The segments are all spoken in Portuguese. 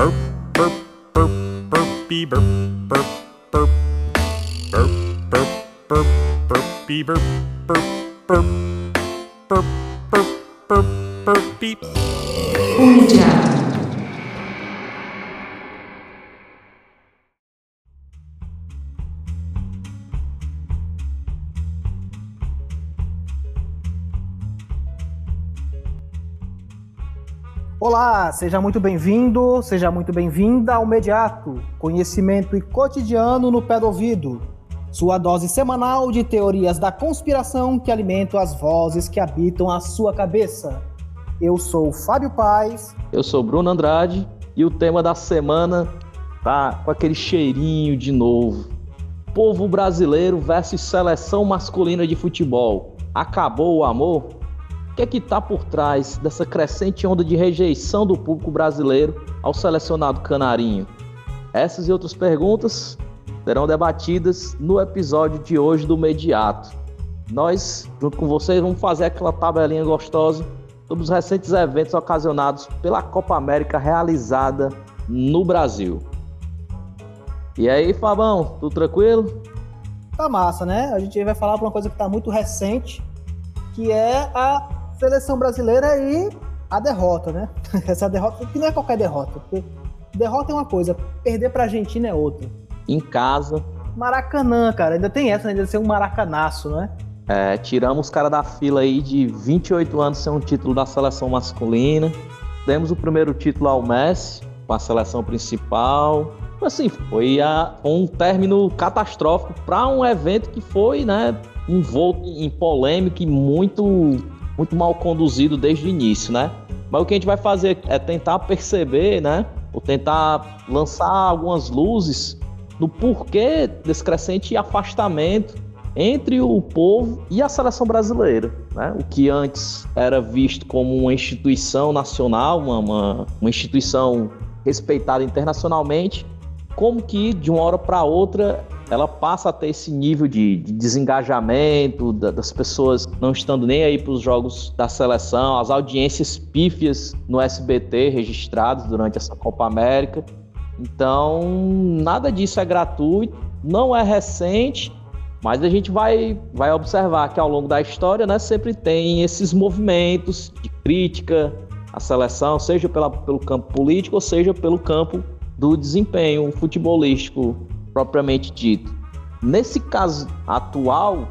Burp, burp, burp, burpy burp, burp, burp. Burp, burp, burp, burpy burp, burp, burp. Burp, burp, burp, burpy. O Olá, seja muito bem-vindo, seja muito bem-vinda ao Mediato, conhecimento e cotidiano no pé do ouvido. Sua dose semanal de teorias da conspiração que alimentam as vozes que habitam a sua cabeça. Eu sou Fábio Paz. Eu sou Bruno Andrade e o tema da semana tá com aquele cheirinho de novo. Povo brasileiro versus seleção masculina de futebol. Acabou o amor? O que é que está por trás dessa crescente onda de rejeição do público brasileiro ao selecionado canarinho? Essas e outras perguntas serão debatidas no episódio de hoje do Mediato. Nós, junto com vocês, vamos fazer aquela tabelinha gostosa sobre os recentes eventos ocasionados pela Copa América realizada no Brasil. E aí, Fabão, tudo tranquilo? Tá massa, né? A gente vai falar para uma coisa que tá muito recente, que é a seleção brasileira e a derrota, né? Essa derrota, que não é qualquer derrota, porque derrota é uma coisa, perder pra Argentina é outra. Em casa. Maracanã, cara, ainda tem essa, ainda ser um maracanaço, né? É, tiramos os caras da fila aí de 28 anos sem um título da seleção masculina. Demos o primeiro título ao Messi, com a seleção principal. Assim, foi a, um término catastrófico para um evento que foi, né, envolto em polêmica e muito muito mal conduzido desde o início, né? Mas o que a gente vai fazer é tentar perceber, né? Ou tentar lançar algumas luzes no porquê desse crescente afastamento entre o povo e a seleção brasileira. Né? O que antes era visto como uma instituição nacional, uma, uma, uma instituição respeitada internacionalmente, como que de uma hora para outra ela passa a ter esse nível de, de desengajamento da, das pessoas não estando nem aí para os jogos da seleção, as audiências pífias no SBT registradas durante essa Copa América. Então, nada disso é gratuito, não é recente, mas a gente vai, vai observar que ao longo da história né, sempre tem esses movimentos de crítica à seleção, seja pela, pelo campo político ou seja pelo campo do desempenho futebolístico propriamente dito. Nesse caso atual,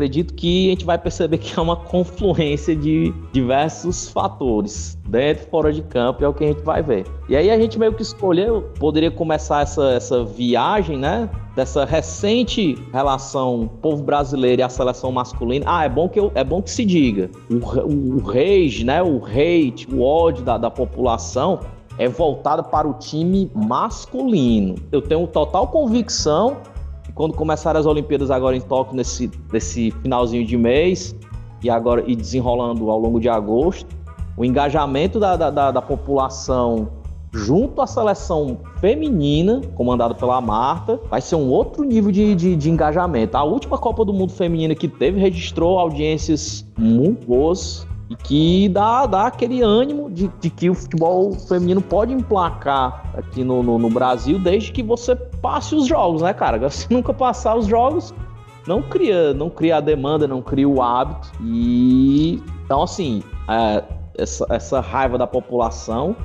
acredito que a gente vai perceber que é uma confluência de diversos fatores, dentro e fora de campo, é o que a gente vai ver. E aí a gente meio que escolheu, poderia começar essa, essa viagem, né? Dessa recente relação povo brasileiro e a seleção masculina. Ah, é bom que, eu, é bom que se diga. O, o, rage, né? O hate, o ódio da, da população é voltada para o time masculino. Eu tenho total convicção que quando começarem as Olimpíadas agora em Tóquio, nesse, nesse finalzinho de mês, e agora e desenrolando ao longo de agosto, o engajamento da, da, da população junto à seleção feminina, comandada pela Marta, vai ser um outro nível de, de, de, engajamento. A última Copa do Mundo Feminina que teve registrou audiências muito boas e que dá, dá aquele ânimo de, de que o futebol feminino pode emplacar aqui no, no, no, Brasil desde que você passe os jogos, né, cara? Se nunca passar os jogos, não cria, não cria a demanda, não cria o hábito. E então, assim, é, essa, essa raiva da população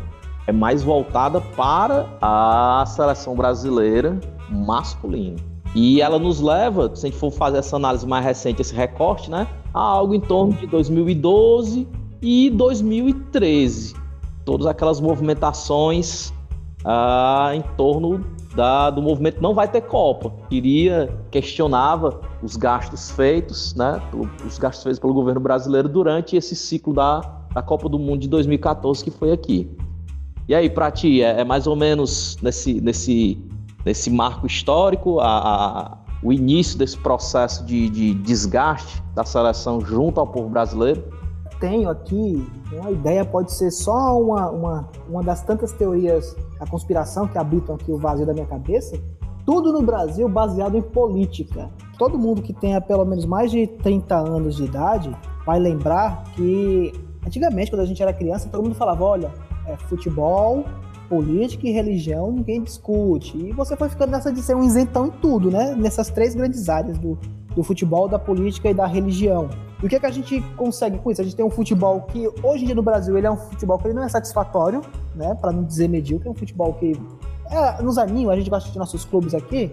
é mais voltada para a seleção brasileira masculina. E ela nos leva, se a gente for fazer essa análise mais recente, esse recorte, né? A algo em torno de 2012 e 2013. Todas aquelas movimentações ah, em torno da, do movimento não vai ter Copa. Queria, questionava os gastos feitos, né? Os gastos feitos pelo governo brasileiro durante esse ciclo da, da Copa do Mundo de 2014 que foi aqui. E aí, para ti, é, é mais ou menos nesse, nesse nesse marco histórico, a, a, o início desse processo de, de desgaste da seleção junto ao povo brasileiro? Tenho aqui uma ideia, pode ser só uma, uma, uma das tantas teorias da conspiração que habitam aqui o vazio da minha cabeça. Tudo no Brasil baseado em política. Todo mundo que tenha pelo menos mais de 30 anos de idade vai lembrar que antigamente, quando a gente era criança, todo mundo falava: olha, é, futebol política e religião ninguém discute. E você foi ficando nessa de ser um isentão em tudo, né? Nessas três grandes áreas do, do futebol, da política e da religião. E o que, é que a gente consegue com isso? A gente tem um futebol que, hoje em dia no Brasil, ele é um futebol que ele não é satisfatório, né? Para não dizer medíocre, é um futebol que é, nos anima, a gente gosta de nossos clubes aqui,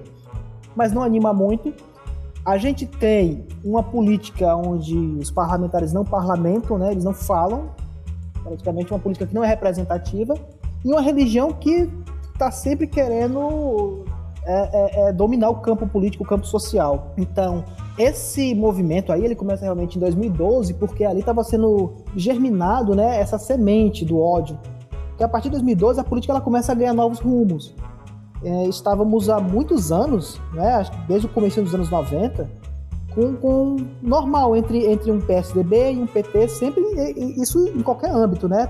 mas não anima muito. A gente tem uma política onde os parlamentares não parlamentam, né? Eles não falam, praticamente uma política que não é representativa, e uma religião que está sempre querendo é, é, é, dominar o campo político, o campo social. Então, esse movimento aí, ele começa realmente em 2012, porque ali estava sendo germinado, né, essa semente do ódio. Que a partir de 2012 a política ela começa a ganhar novos rumos. É, estávamos há muitos anos, né, desde o começo dos anos 90, com, com normal entre, entre um PSDB e um PT, sempre isso em qualquer âmbito, né?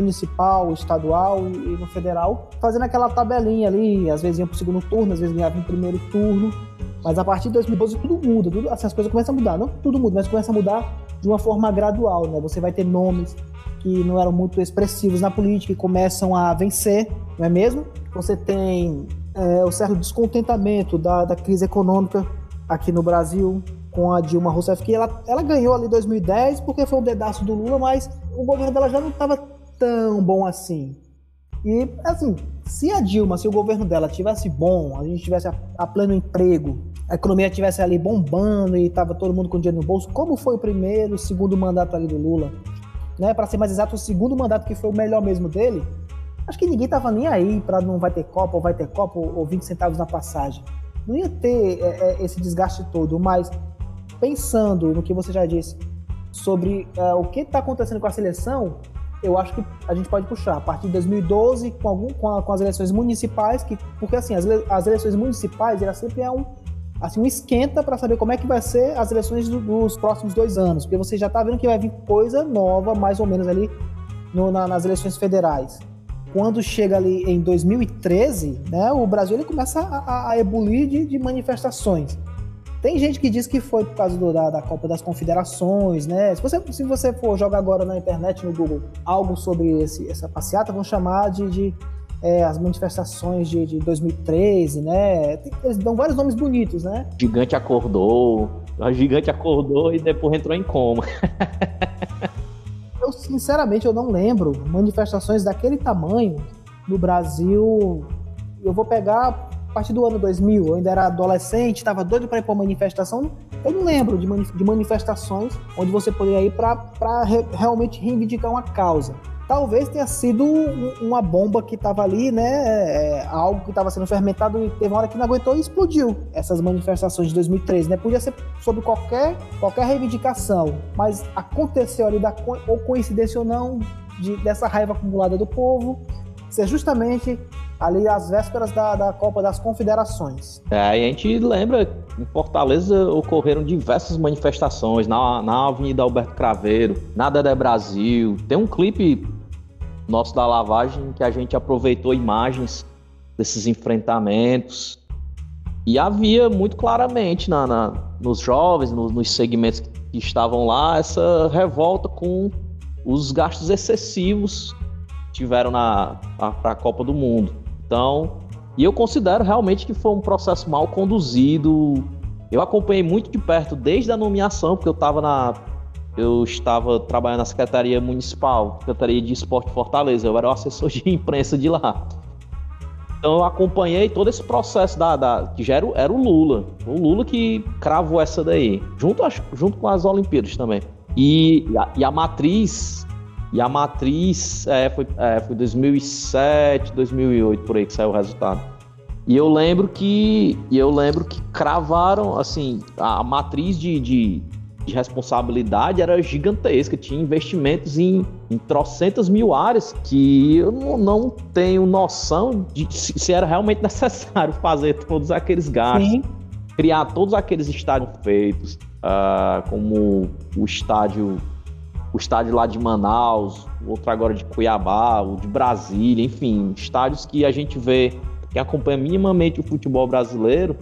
Municipal, estadual e no federal, fazendo aquela tabelinha ali, às vezes ia pro segundo turno, às vezes ganhava em primeiro turno, mas a partir de 2012 tudo muda, tudo, assim, as coisas começam a mudar, não tudo muda, mas começa a mudar de uma forma gradual, né? Você vai ter nomes que não eram muito expressivos na política e começam a vencer, não é mesmo? Você tem é, o certo descontentamento da, da crise econômica aqui no Brasil, com a Dilma Rousseff, que ela, ela ganhou ali em 2010 porque foi um dedaço do Lula, mas o governo dela já não estava tão bom assim. E, assim, se a Dilma, se o governo dela tivesse bom, a gente tivesse a, a pleno emprego, a economia tivesse ali bombando e tava todo mundo com dinheiro no bolso, como foi o primeiro, o segundo mandato ali do Lula, né? Para ser mais exato, o segundo mandato que foi o melhor mesmo dele, acho que ninguém tava nem aí para não vai ter Copa ou vai ter Copa ou 20 centavos na passagem. Não ia ter é, é, esse desgaste todo, mas pensando no que você já disse sobre é, o que está acontecendo com a seleção, eu acho que a gente pode puxar a partir de 2012 com, algum, com, a, com as eleições municipais, que, porque assim, as, as eleições municipais, ela sempre é um, assim, um esquenta para saber como é que vai ser as eleições do, dos próximos dois anos, porque você já está vendo que vai vir coisa nova, mais ou menos ali no, na, nas eleições federais. Quando chega ali em 2013, né, o Brasil ele começa a, a, a ebulir de, de manifestações. Tem gente que diz que foi por causa do, da, da, Copa das Confederações, né? Se você, se você for jogar agora na internet, no Google, algo sobre esse, essa passeata, vão chamar de, de é, as manifestações de, de 2013, né? Tem, eles dão vários nomes bonitos, né? Gigante acordou, a gigante acordou e depois entrou em coma. eu, sinceramente, eu não lembro manifestações daquele tamanho no Brasil. Eu vou pegar partir do ano 2000, eu ainda era adolescente, estava doido para ir para manifestação. Eu não lembro de, manif de manifestações onde você poderia ir para re realmente reivindicar uma causa. Talvez tenha sido uma bomba que estava ali, né? É, algo que estava sendo fermentado e teve uma hora que não aguentou e explodiu. Essas manifestações de 2013, né? Podia ser sobre qualquer, qualquer reivindicação, mas aconteceu ali, da, ou coincidência ou não, de, dessa raiva acumulada do povo, ser justamente ali às vésperas da, da Copa das Confederações. É, e a gente lembra, em Fortaleza ocorreram diversas manifestações na, na Avenida Alberto Craveiro, na Dedé Brasil. Tem um clipe nosso da lavagem que a gente aproveitou imagens desses enfrentamentos. E havia muito claramente na, na nos jovens, no, nos segmentos que estavam lá, essa revolta com os gastos excessivos que tiveram na para a Copa do Mundo. Então, e eu considero realmente que foi um processo mal conduzido. Eu acompanhei muito de perto desde a nomeação, porque eu estava na eu estava trabalhando na Secretaria Municipal, Secretaria de Esporte Fortaleza, eu era o assessor de imprensa de lá. Então eu acompanhei todo esse processo da, da que já era, era, o Lula, o Lula que cravou essa daí, junto, junto com as Olimpíadas também. E, e, a, e a matriz e a matriz é, foi, é, foi 2007, 2008 por aí que saiu o resultado. E eu lembro que e eu lembro que cravaram assim a matriz de, de, de responsabilidade era gigantesca, tinha investimentos em, em trocentas mil áreas que eu não, não tenho noção de se, se, era realmente necessário fazer todos aqueles gastos, Sim. criar todos aqueles estádios feitos, uh, como o estádio o estádio lá de Manaus, outro agora de Cuiabá, o de Brasília, enfim, estádios que a gente vê, que acompanha minimamente o futebol brasileiro,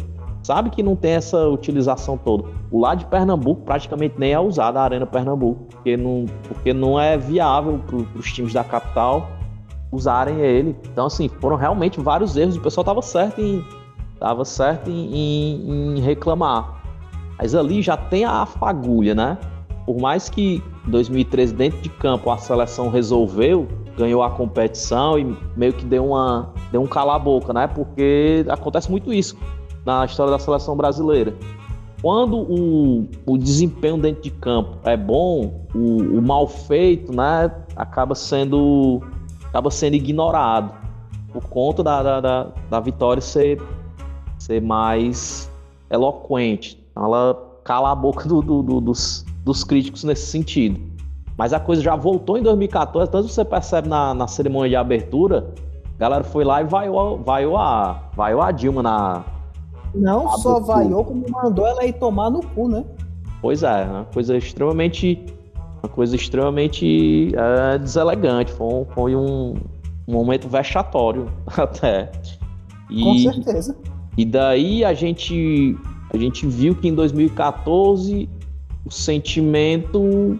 sabe que não tem essa utilização toda. O lá de Pernambuco praticamente nem é usado a Arena Pernambuco, porque não, porque não é viável para os times da capital usarem ele. Então, assim, foram realmente vários erros. O pessoal estava certo em, tava certo em, em, em, reclamar. Mas ali já tem a fagulha, né? Por mais que 2013 dentro de campo a seleção resolveu, ganhou a competição e meio que deu uma deu um cala boca, né? Porque acontece muito isso na história da seleção brasileira. Quando o, o desempenho dentro de campo é bom, o, o mal feito, né, acaba sendo acaba sendo ignorado por conta da, da, da, da vitória ser, ser mais eloquente. Ela cala a boca do, do, do, dos, dos críticos nesse sentido. Mas a coisa já voltou em 2014, tanto você percebe na, na cerimônia de abertura, a galera foi lá e vaiou, vaiou, a, vaiou a Dilma na. Não só vaiou, como mandou ela ir tomar no cu, né? Pois é, uma coisa extremamente uma coisa extremamente é, deselegante. Foi, foi um, um, momento vexatório até. E, Com certeza. E daí a gente, a gente viu que em 2014 o sentimento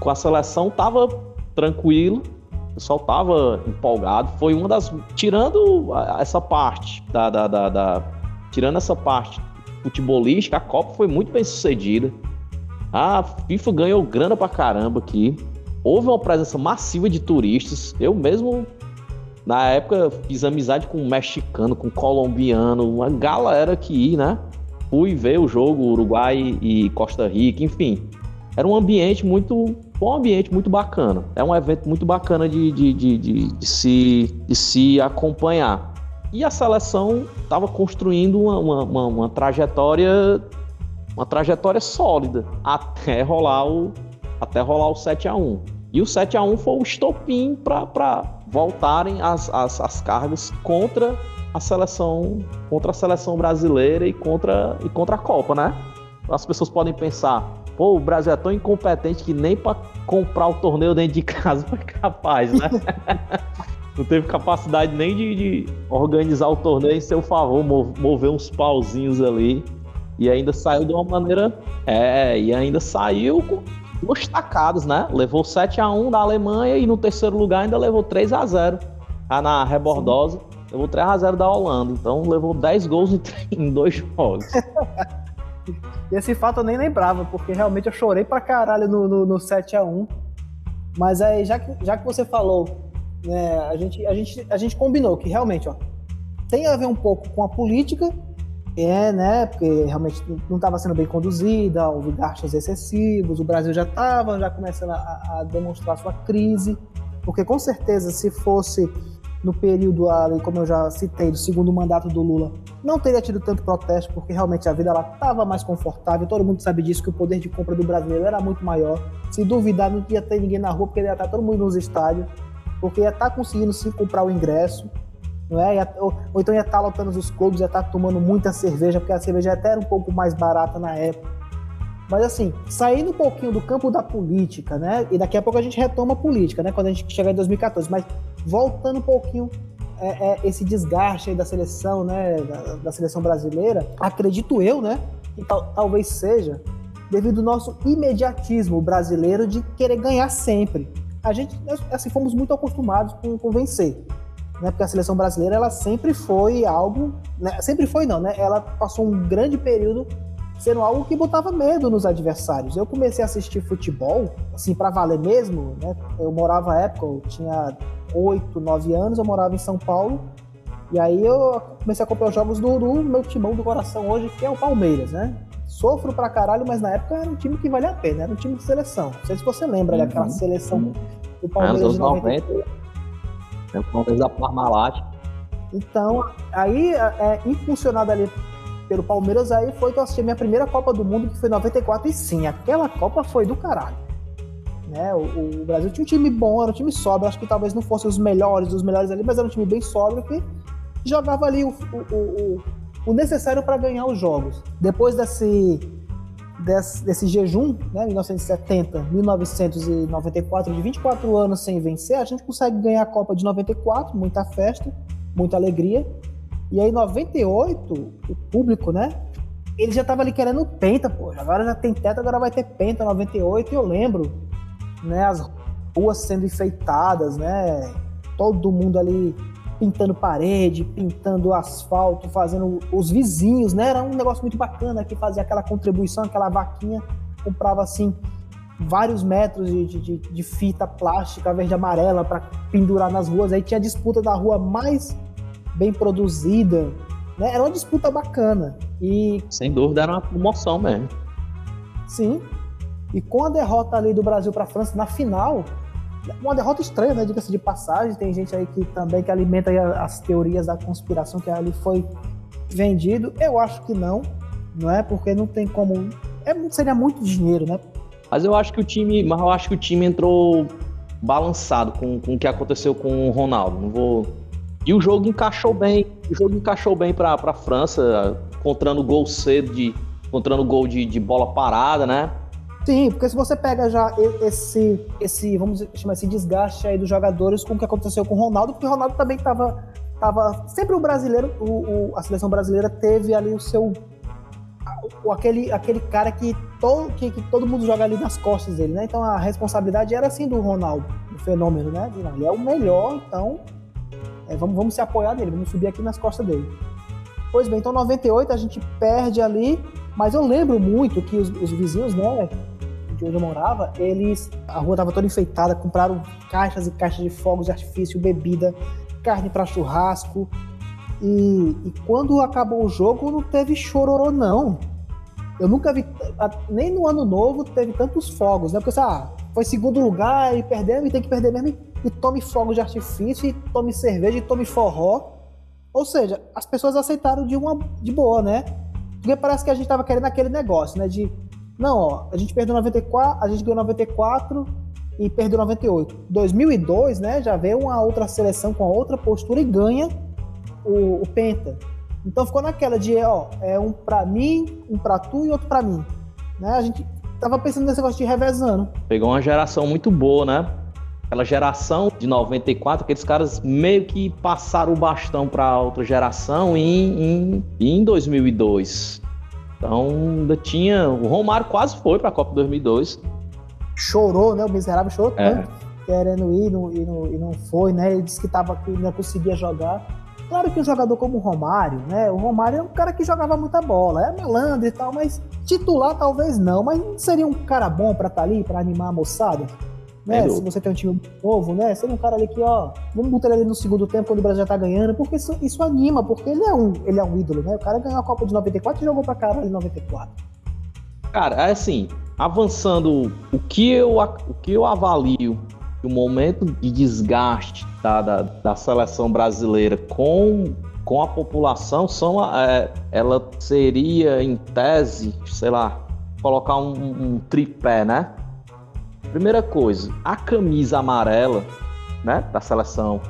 com a seleção estava tranquilo, o pessoal estava empolgado. Foi uma das. Tirando essa parte da, da, da, da tirando essa parte futebolística, a Copa foi muito bem sucedida. A FIFA ganhou grana pra caramba aqui. Houve uma presença massiva de turistas. Eu mesmo, na época, fiz amizade com um mexicano, com um colombiano, uma galera que ia, né? Fui ver o jogo Uruguai e Costa Rica, enfim. Era um ambiente muito. Um ambiente muito bacana. É um evento muito bacana de, de, de, de, de se, de se acompanhar. E a seleção estava construindo uma, uma, uma, uma trajetória uma trajetória sólida até rolar o até rolar o 7 a 1 E o 7 a 1 foi o estopim para voltarem as, as, as cargas contra a seleção contra a seleção brasileira e contra e contra a Copa, né? As pessoas podem pensar, pô, o Brasil é tão incompetente que nem para comprar o torneio dentro de casa foi capaz, né? Não teve capacidade nem de, de, organizar o torneio em seu favor, mover uns pauzinhos ali. E ainda saiu de uma maneira. É, e ainda saiu com duas tacadas, né? Levou 7 a 1 da Alemanha e no terceiro lugar ainda levou 3 a 0 tá na rebordosa. Levou 3 a 0 da Holanda. Então levou 10 gols em, dois jogos. Esse fato eu nem lembrava, porque realmente eu chorei pra caralho no, no, no 7 a 1 Mas aí, já que, já que você falou, né, a, gente, a, gente, a gente combinou que realmente ó, tem a ver um pouco com a política é, né? Porque realmente não estava sendo bem conduzida, houve gastos excessivos, o Brasil já estava já começando a, a, demonstrar sua crise, porque com certeza se fosse no período ali, como eu já citei, do segundo mandato do Lula, não teria tido tanto protesto, porque realmente a vida ela estava mais confortável, todo mundo sabe disso, que o poder de compra do brasileiro era muito maior. Se duvidar, não ia ter ninguém na rua, porque ia estar todo mundo nos estádios, porque ia estar conseguindo sim comprar o ingresso não é? Ou, ou então ia estar lotando os clubes, ia estar tomando muita cerveja, porque a cerveja até era um pouco mais barata na época. Mas assim, saindo um pouquinho do campo da política, né? E daqui a pouco a gente retoma a política, né? Quando a gente chegar em 2014, mas voltando um pouquinho é, é, esse desgaste da seleção, né? Da, da, seleção brasileira, acredito eu, né? Que tal, talvez seja devido ao nosso imediatismo brasileiro de querer ganhar sempre. A gente, assim, fomos muito acostumados com, com vencer né? Porque a seleção brasileira ela sempre foi algo, né? sempre foi não, né? Ela passou um grande período sendo algo que botava medo nos adversários. Eu comecei a assistir futebol, assim, para valer mesmo, né? Eu morava à época, eu tinha 8, 9 anos, eu morava em São Paulo. E aí eu comecei a acompanhar os jogos do, do meu timão do coração hoje, que é o Palmeiras, né? Sofro pra caralho, mas na época era um time que valia a pena, era um time de seleção. Não sei se você lembra uhum. daquela seleção do Palmeiras é, de 90. 90 né? Talvez a Parmalat. Então, aí, é, impulsionado ali pelo Palmeiras, aí foi que eu assisti a minha primeira Copa do Mundo, que foi em 94, e sim, aquela Copa foi do caralho. Né? O, o, Brasil tinha um time bom, era um time sóbrio, acho que talvez não fossem os melhores os melhores ali, mas era um time bem sóbrio que jogava ali o, o, o, o necessário para ganhar os jogos. Depois desse desse, desse jejum, né, 1970, 1994, de 24 anos sem vencer, a gente consegue ganhar a Copa de 94, muita festa, muita alegria. E aí, 98, o público, né? Ele já tava ali querendo penta, pô. Agora já tem teto, agora vai ter penta, 98. E eu lembro, né? As ruas sendo enfeitadas, né? todo mundo ali pintando parede, pintando asfalto, fazendo os vizinhos, né? Era um negócio muito bacana que fazia aquela contribuição, aquela vaquinha, comprava assim vários metros de, de, de fita plástica verde amarela para pendurar nas ruas. Aí tinha a disputa da rua mais bem produzida, né? Era uma disputa bacana. E Sem dúvida era uma promoção mesmo. sim. E com a derrota ali do Brasil para a França na final, uma derrota estranha, né? Diga-se de passagem. Tem gente aí que também que alimenta as teorias da conspiração que ali foi vendido. Eu acho que não, não é? Porque não tem como. É, seria muito dinheiro, né? Mas eu acho que o time, mas eu acho que o time entrou balançado com, com o que aconteceu com o Ronaldo. Não vou. E o jogo encaixou bem. O jogo encaixou bem para a França, encontrando gol cedo de, encontrando gol de, de bola parada, né? Sim, porque se você pega já esse, esse vamos chamar esse desgaste aí dos jogadores com o que aconteceu com o Ronaldo, porque o Ronaldo também estava tava sempre o brasileiro, o, o- a seleção brasileira teve ali o seu o- aquele, aquele cara que, to, que, que todo mundo joga ali nas costas dele, né? Então a responsabilidade era assim do Ronaldo, o fenômeno, né? Ele é o melhor, então é, vamos, vamos se apoiar nele, vamos subir aqui nas costas dele. Pois bem, então 98 a gente perde ali, mas eu lembro muito que os, os vizinhos, né, de onde eu morava, eles. A rua tava toda enfeitada, compraram caixas e caixas de fogos de artifício, bebida, carne para churrasco. E, e quando acabou o jogo, não teve chororô, não. Eu nunca vi. Nem no ano novo teve tantos fogos, né? Porque, ah, foi segundo lugar e perdemos e tem que perder mesmo. E, tome fogos de artifício, e tome cerveja, e tome forró. Ou seja, as pessoas aceitaram de uma de boa, né? Porque parece que a gente tava querendo aquele negócio, né? De não, ó, a gente perdeu 94, a gente ganhou 94 e perdeu 98. 2002, né, já veio uma outra seleção com outra postura e ganha o, o Penta. Então ficou naquela de, ó, é um pra mim, um pra tu e outro pra mim. Né? A gente tava pensando nesse negócio de revezando. Pegou uma geração muito boa, né? Aquela geração de 94, aqueles caras meio que passaram o bastão para outra geração em, em, em 2002. Então ainda tinha. O Romário quase foi para a Copa 2002. Chorou, né? O miserável chorou É. tanto, querendo ir não- e não, e não foi, né? Ele disse que, tava, que não conseguia jogar. Claro que um jogador como o Romário, né? O Romário é um cara que jogava muita bola, é malandro e tal, mas titular talvez não, mas seria um cara bom pra estar ali, pra animar a moçada. Né? Sem Se você tem um time novo, né? Seria um cara ali que, ó, vamos botar ele ali no segundo tempo quando o Brasil já tá ganhando, porque isso, isso anima, porque ele é, um, ele é um ídolo, né? O cara ganhou a Copa de 94 e jogou pra caralho em 94. Cara, é assim, avançando, o que eu, o que eu avalio o momento de desgaste da, da, da seleção brasileira com, com a população são, é, ela seria, em tese, sei lá, colocar um, um tripé, né? Primeira coisa, a camisa amarela, né, da seleção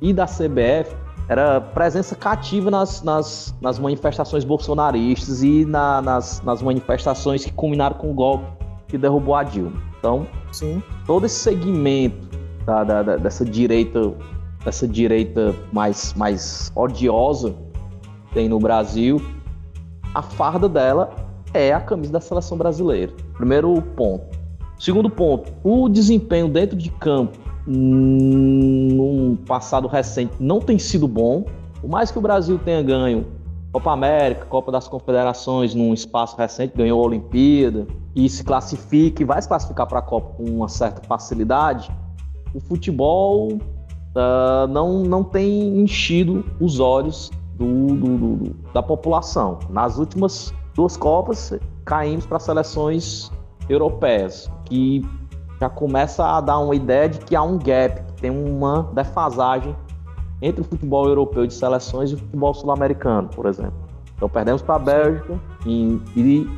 e da CBF era presença cativa nas, nas, nas manifestações bolsonaristas e na- nas, nas manifestações que culminaram com o golpe que derrubou a Dilma. Então, Sim. todo esse segmento da- da- da- dessa direita dessa direita mais, mais odiosa que tem no Brasil, a farda dela é a camisa da seleção brasileira. Primeiro ponto. Segundo ponto, o desempenho dentro de campo num passado recente não tem sido bom. Por mais que o Brasil tenha ganho Copa América, Copa das Confederações num espaço recente, ganhou a Olimpíada e se classifica e vai se classificar para a Copa com uma certa facilidade, o futebol ah, não, não tem enchido os olhos do- do- do- da população. Nas últimas duas Copas, caímos para seleções europeias, que já começa a dar uma ideia de que há um gap, que tem uma defasagem entre o futebol europeu de seleções e o futebol sul-americano, por exemplo. Então perdemos para a Bélgica e, e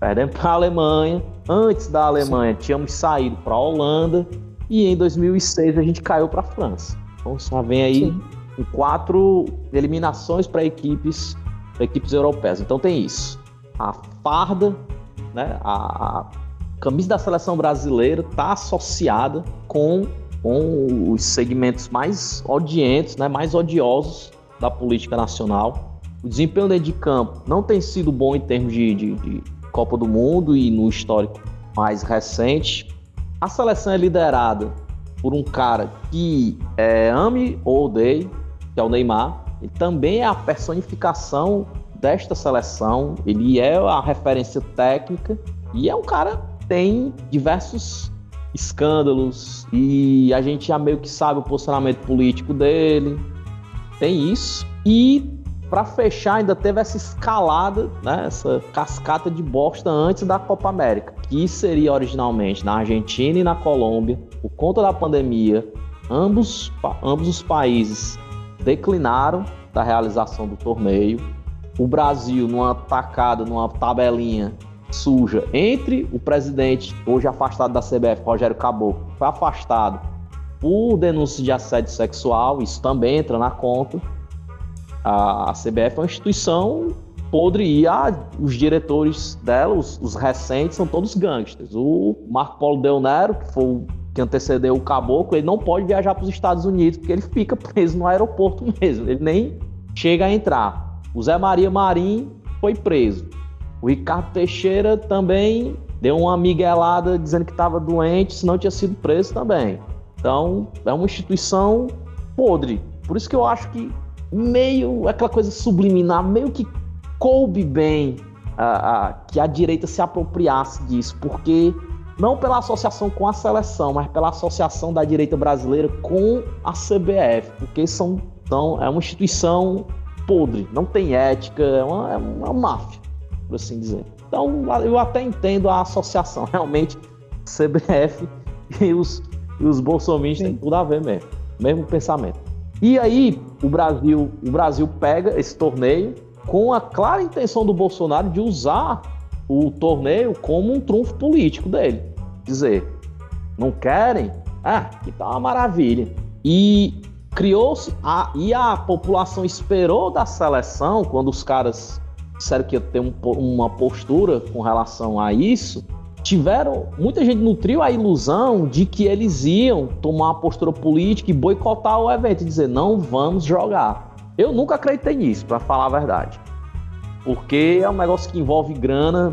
perdemos para a Alemanha. Antes da Alemanha tínhamos saído para a Holanda e em 2006 a gente caiu para a França. Então só vem aí Sim. com quatro eliminações para equipes, pra equipes europeias. Então tem isso. A farda, né, a, a camisa da seleção brasileira está associada com, com os segmentos mais odientos, né, mais odiosos da política nacional. O desempenho dentro de campo não tem sido bom em termos de, de- de Copa do Mundo e no histórico mais recente. A seleção é liderada por um cara que é, ame ou odeie, que é o Neymar. Ele também é a personificação desta seleção. Ele é a referência técnica e é um cara tem diversos escândalos e a gente já meio que sabe o posicionamento político dele. Tem isso. E para fechar, ainda teve essa escalada, né, essa cascata de bosta antes da Copa América, que seria originalmente na Argentina e na Colômbia. Por conta da pandemia, ambos, ambos os países declinaram da realização do torneio. O Brasil, numa tacada, numa tabelinha suja entre o presidente, hoje afastado da CBF, Rogério Caboclo, foi afastado por denúncia de assédio sexual, isso também entra na conta a, a CBF é uma instituição podre e a, os diretores dela, os, os, recentes, são todos gangsters. O Marco Polo Del Nero, que foi o que antecedeu o Caboclo, ele não pode viajar para os Estados Unidos porque ele fica preso no aeroporto mesmo, ele nem chega a entrar. O Zé Maria Marim foi preso. O Ricardo Teixeira também deu uma miguelada dizendo que estava doente, se não tinha sido preso também. Então, é uma instituição podre. Por isso que eu acho que meio aquela coisa subliminar, meio que coube bem a, a, que a direita se apropriasse disso, porque não pela associação com a seleção, mas pela associação da direita brasileira com a CBF, porque são, então, é uma instituição podre, não tem ética, é uma, é uma máfia, por assim dizer. Então eu até entendo a associação, realmente CBF e os, e os bolsomistas têm tudo a ver mesmo, mesmo pensamento. E aí o Brasil, o Brasil pega esse torneio com a clara intenção do Bolsonaro de usar o torneio como um trunfo político dele. Dizer, não querem? Ah, que tá uma maravilha. E criou-se, a, e a população esperou da seleção, quando os caras disseram que ia ter um, uma postura com relação a isso, tiveram. Muita gente nutriu a ilusão de que eles iam tomar uma postura política e boicotar o evento e dizer não vamos jogar. Eu nunca acreditei nisso, para falar a verdade. Porque é um negócio que envolve grana,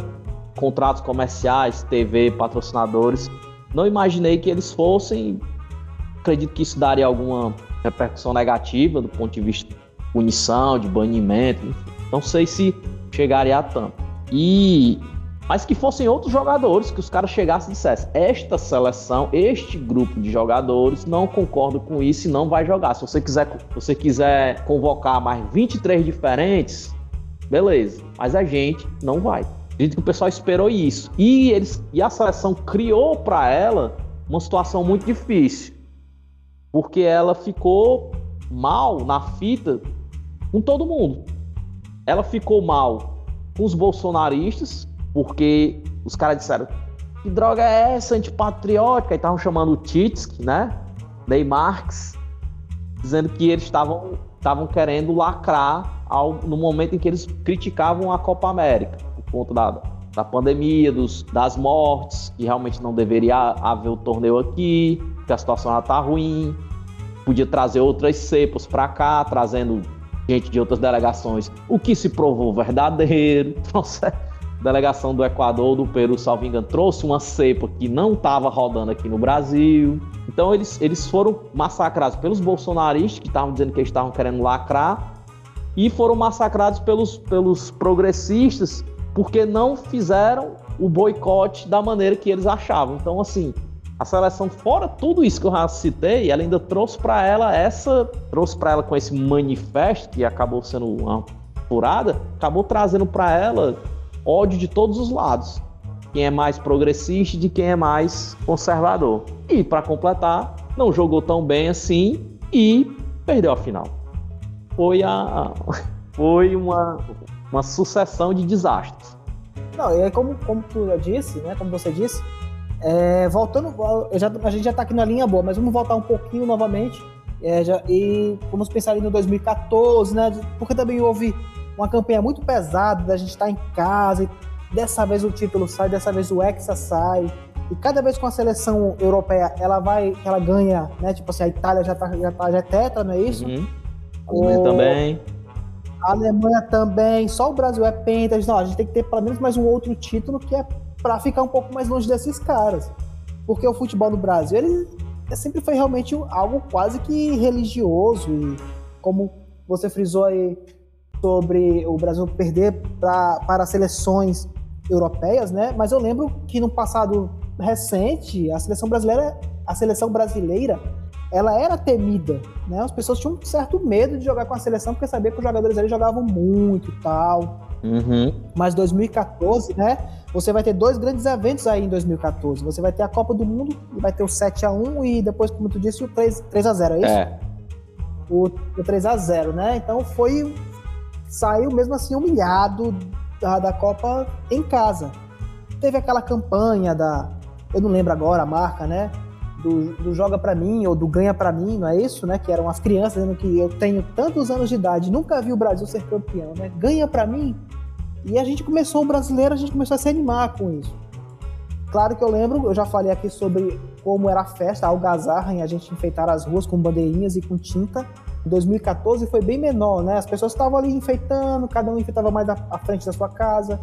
contratos comerciais, TV, patrocinadores. Não imaginei que eles fossem. Acredito que isso daria alguma repercussão negativa do ponto de vista de punição, de banimento. Enfim. Não sei se chegaria a tanto. E mas que fossem outros jogadores, que os caras chegassem e dissessem: esta seleção, este grupo de jogadores não concorda com isso e não vai jogar. Se você quiser, você quiser convocar mais 23 diferentes, beleza. Mas a gente não vai. Acredito que o pessoal esperou isso. E, eles, e a seleção criou para ela uma situação muito difícil. Porque ela ficou mal na fita com todo mundo. Ela ficou mal com os bolsonaristas, porque os caras disseram que droga é essa, antipatriótica, e estavam chamando o Titsk, né? Neymar, dizendo que eles estavam estavam querendo lacrar ao, no momento em que eles criticavam a Copa América, por conta da, da pandemia, dos, das mortes, que realmente não deveria haver o torneio aqui, que a situação já tá ruim, podia trazer outras cepas para cá, trazendo gente de outras delegações, o que se provou verdadeiro. Então, delegação do Equador do Peru, salvo engano, trouxe uma cepa que não estava rodando aqui no Brasil. Então eles, eles foram massacrados pelos bolsonaristas, que estavam dizendo que eles estavam querendo lacrar, e foram massacrados pelos, pelos progressistas, porque não fizeram o boicote da maneira que eles achavam. Então, assim, a seleção, fora tudo isso que eu já citei, ela ainda trouxe para ela essa. Trouxe para ela com esse manifesto, que acabou sendo uma furada, acabou trazendo para ela ódio de todos os lados. Quem é mais progressista e de quem é mais conservador. E para completar, não jogou tão bem assim e perdeu a final. Foi a foi uma, uma sucessão de desastres. Não, e como, como tu já disse, né, como você disse, é, voltando, já, a gente já está aqui na linha boa, mas vamos voltar um pouquinho novamente é, já, e vamos pensar ali no 2014, né, porque também houve uma campanha muito pesada da gente estar tá em casa, e dessa vez o título sai, dessa vez o Hexa sai. E cada vez com a seleção europeia ela vai, ela ganha, né? Tipo assim, a Itália já tá, já tá, já é tetra, não é isso? Uhum. A Alemanha o... também. A Alemanha também, só o Brasil é penta. Não, a gente tem que ter pelo menos mais um outro título que é para ficar um pouco mais longe desses caras. Porque o futebol no Brasil, ele sempre foi realmente algo quase que religioso e como você frisou aí sobre o Brasil perder pra, para seleções europeias, né? Mas eu lembro que no passado recente a seleção brasileira, a seleção brasileira, ela era temida, né? As pessoas tinham um certo medo de jogar com a seleção porque sabia que os jogadores ali jogavam muito e tal. Uhum. Mas 2014, né? Você vai ter dois grandes eventos aí em 2014. Você vai ter a Copa do Mundo e vai ter o 7 a 1 e depois, como tu disse, o 3, 3 a 0 é isso? É. O, o 3 a 0 né? Então foi. Saiu mesmo assim humilhado da, da Copa em casa. Teve aquela campanha da. Eu não lembro agora a marca, né? Do, do Joga Pra Mim ou do Ganha Pra Mim, não é isso, né? Que eram as crianças dizendo que eu tenho tantos anos de idade, nunca vi o Brasil ser campeão, né? Ganha Pra Mim. E a gente começou, o brasileiro, a gente começou a se animar com isso. Claro que eu lembro, eu já falei aqui sobre como era a festa, a algazarra, em a gente enfeitar as ruas com bandeirinhas e com tinta. Em 2014 foi bem menor, né? As pessoas estavam ali enfeitando, cada um enfeitava mais a frente da sua casa.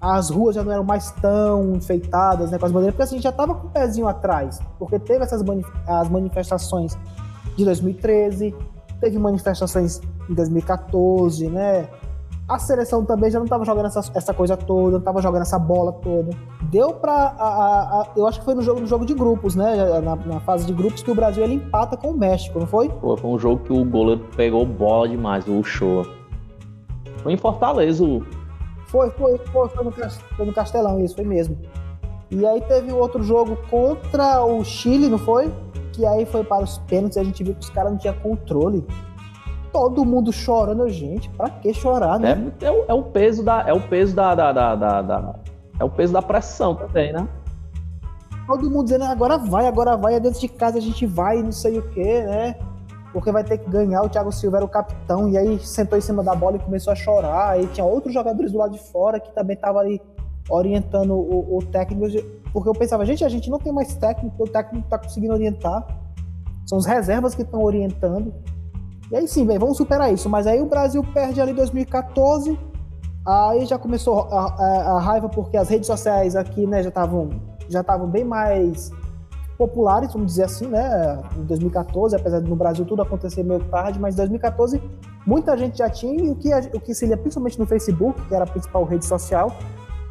As ruas já não eram mais tão enfeitadas, né, com as bandeiras, porque assim, a gente já estava com o pezinho atrás, porque teve essas as manifestações de 2013, teve manifestações em 2014, né? A seleção também já não estava jogando essa, essa coisa toda, não estava jogando essa bola toda. Deu pra. A, a, a, eu acho que foi no jogo, no jogo de grupos, né? Na, na, fase de grupos que o Brasil ele empata com o México, não foi? Pô, foi um jogo que o goleiro pegou bola demais, o show. Foi em Fortaleza. Foi, foi, foi, foi no, foi no Castelão, isso, foi mesmo. E aí teve outro jogo contra o Chile, não foi? Que aí foi para os pênaltis e a gente viu que os caras não tinham controle todo mundo chorando, gente, pra que chorar, né? É, é, o, é o peso da. É o peso da, da, da, da, É o peso da pressão também, né? Todo mundo dizendo, agora vai, agora vai, é dentro de casa a gente vai, não sei o que, né? Porque vai ter que ganhar, o Thiago Silva era o capitão, e aí sentou em cima da bola e começou a chorar. Aí tinha outros jogadores do lado de fora que também estavam ali orientando o, o, técnico. Porque eu pensava, gente, a gente não tem mais técnico, o técnico tá conseguindo orientar. São os reservas que estão orientando. E aí sim, bem, vamos superar isso. Mas aí o Brasil perde ali em 2014. Aí já começou a, a, a, raiva porque as redes sociais aqui, né, já estavam já estavam bem mais populares, vamos dizer assim, né, em 2014, apesar de no Brasil tudo acontecer meio tarde, mas em 2014 muita gente já tinha e o que o que se lia principalmente no Facebook, que era a principal rede social,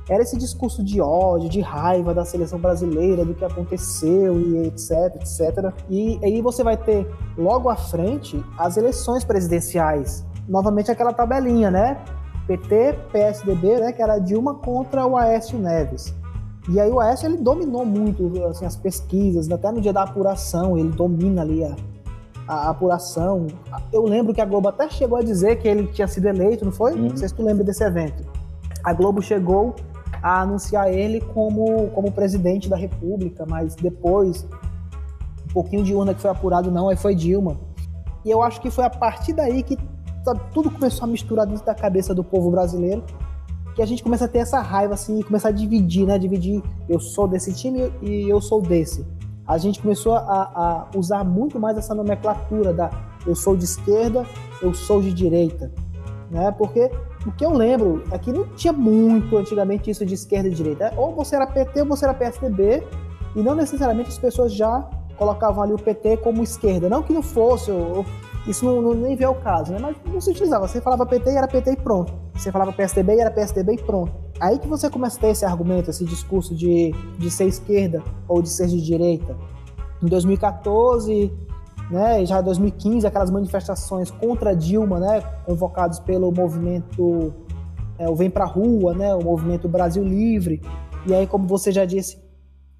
era esse discurso de ódio, de raiva da seleção brasileira, do que aconteceu e etc, etc. E aí você vai ter logo à frente as eleições presidenciais. Novamente aquela tabelinha, né? PT, PSDB, né, que era Dilma contra o Aécio Neves. E aí o Aécio ele dominou muito assim, as pesquisas, até no dia da apuração, ele domina ali a, a apuração. Eu lembro que a Globo até chegou a dizer que ele tinha sido eleito, não foi? Uhum. Não sei se tu lembra desse evento. A Globo chegou a anunciar ele como, como presidente da República, mas depois, um pouquinho de urna que foi apurado, não, aí foi Dilma. E eu acho que foi a partir daí que sabe, tudo começou a misturar dentro da cabeça do povo brasileiro, que a gente começa a ter essa raiva assim, e começar a dividir, né? Dividir, eu sou desse time e eu sou desse. A gente começou a, a usar muito mais essa nomenclatura da eu sou de esquerda, eu sou de direita, né? Porque o que eu lembro é que não tinha muito antigamente isso de esquerda e direita. É, ou você era PT ou você era PSDB, e não necessariamente as pessoas já colocavam ali o PT como esquerda. Não que não fosse, ou, isso não, não, nem vê o caso, né? Mas não se utilizava. Você falava PT e era PT e pronto. Você falava PSDB e era PSDB e pronto. Aí que você começa a ter esse argumento, esse discurso de, de ser esquerda ou de ser de direita. Em 2014, né, já em 2015, aquelas manifestações contra Dilma, né, convocados pelo movimento é, o Vem Pra Rua, né, o movimento Brasil Livre, e aí, como você já disse,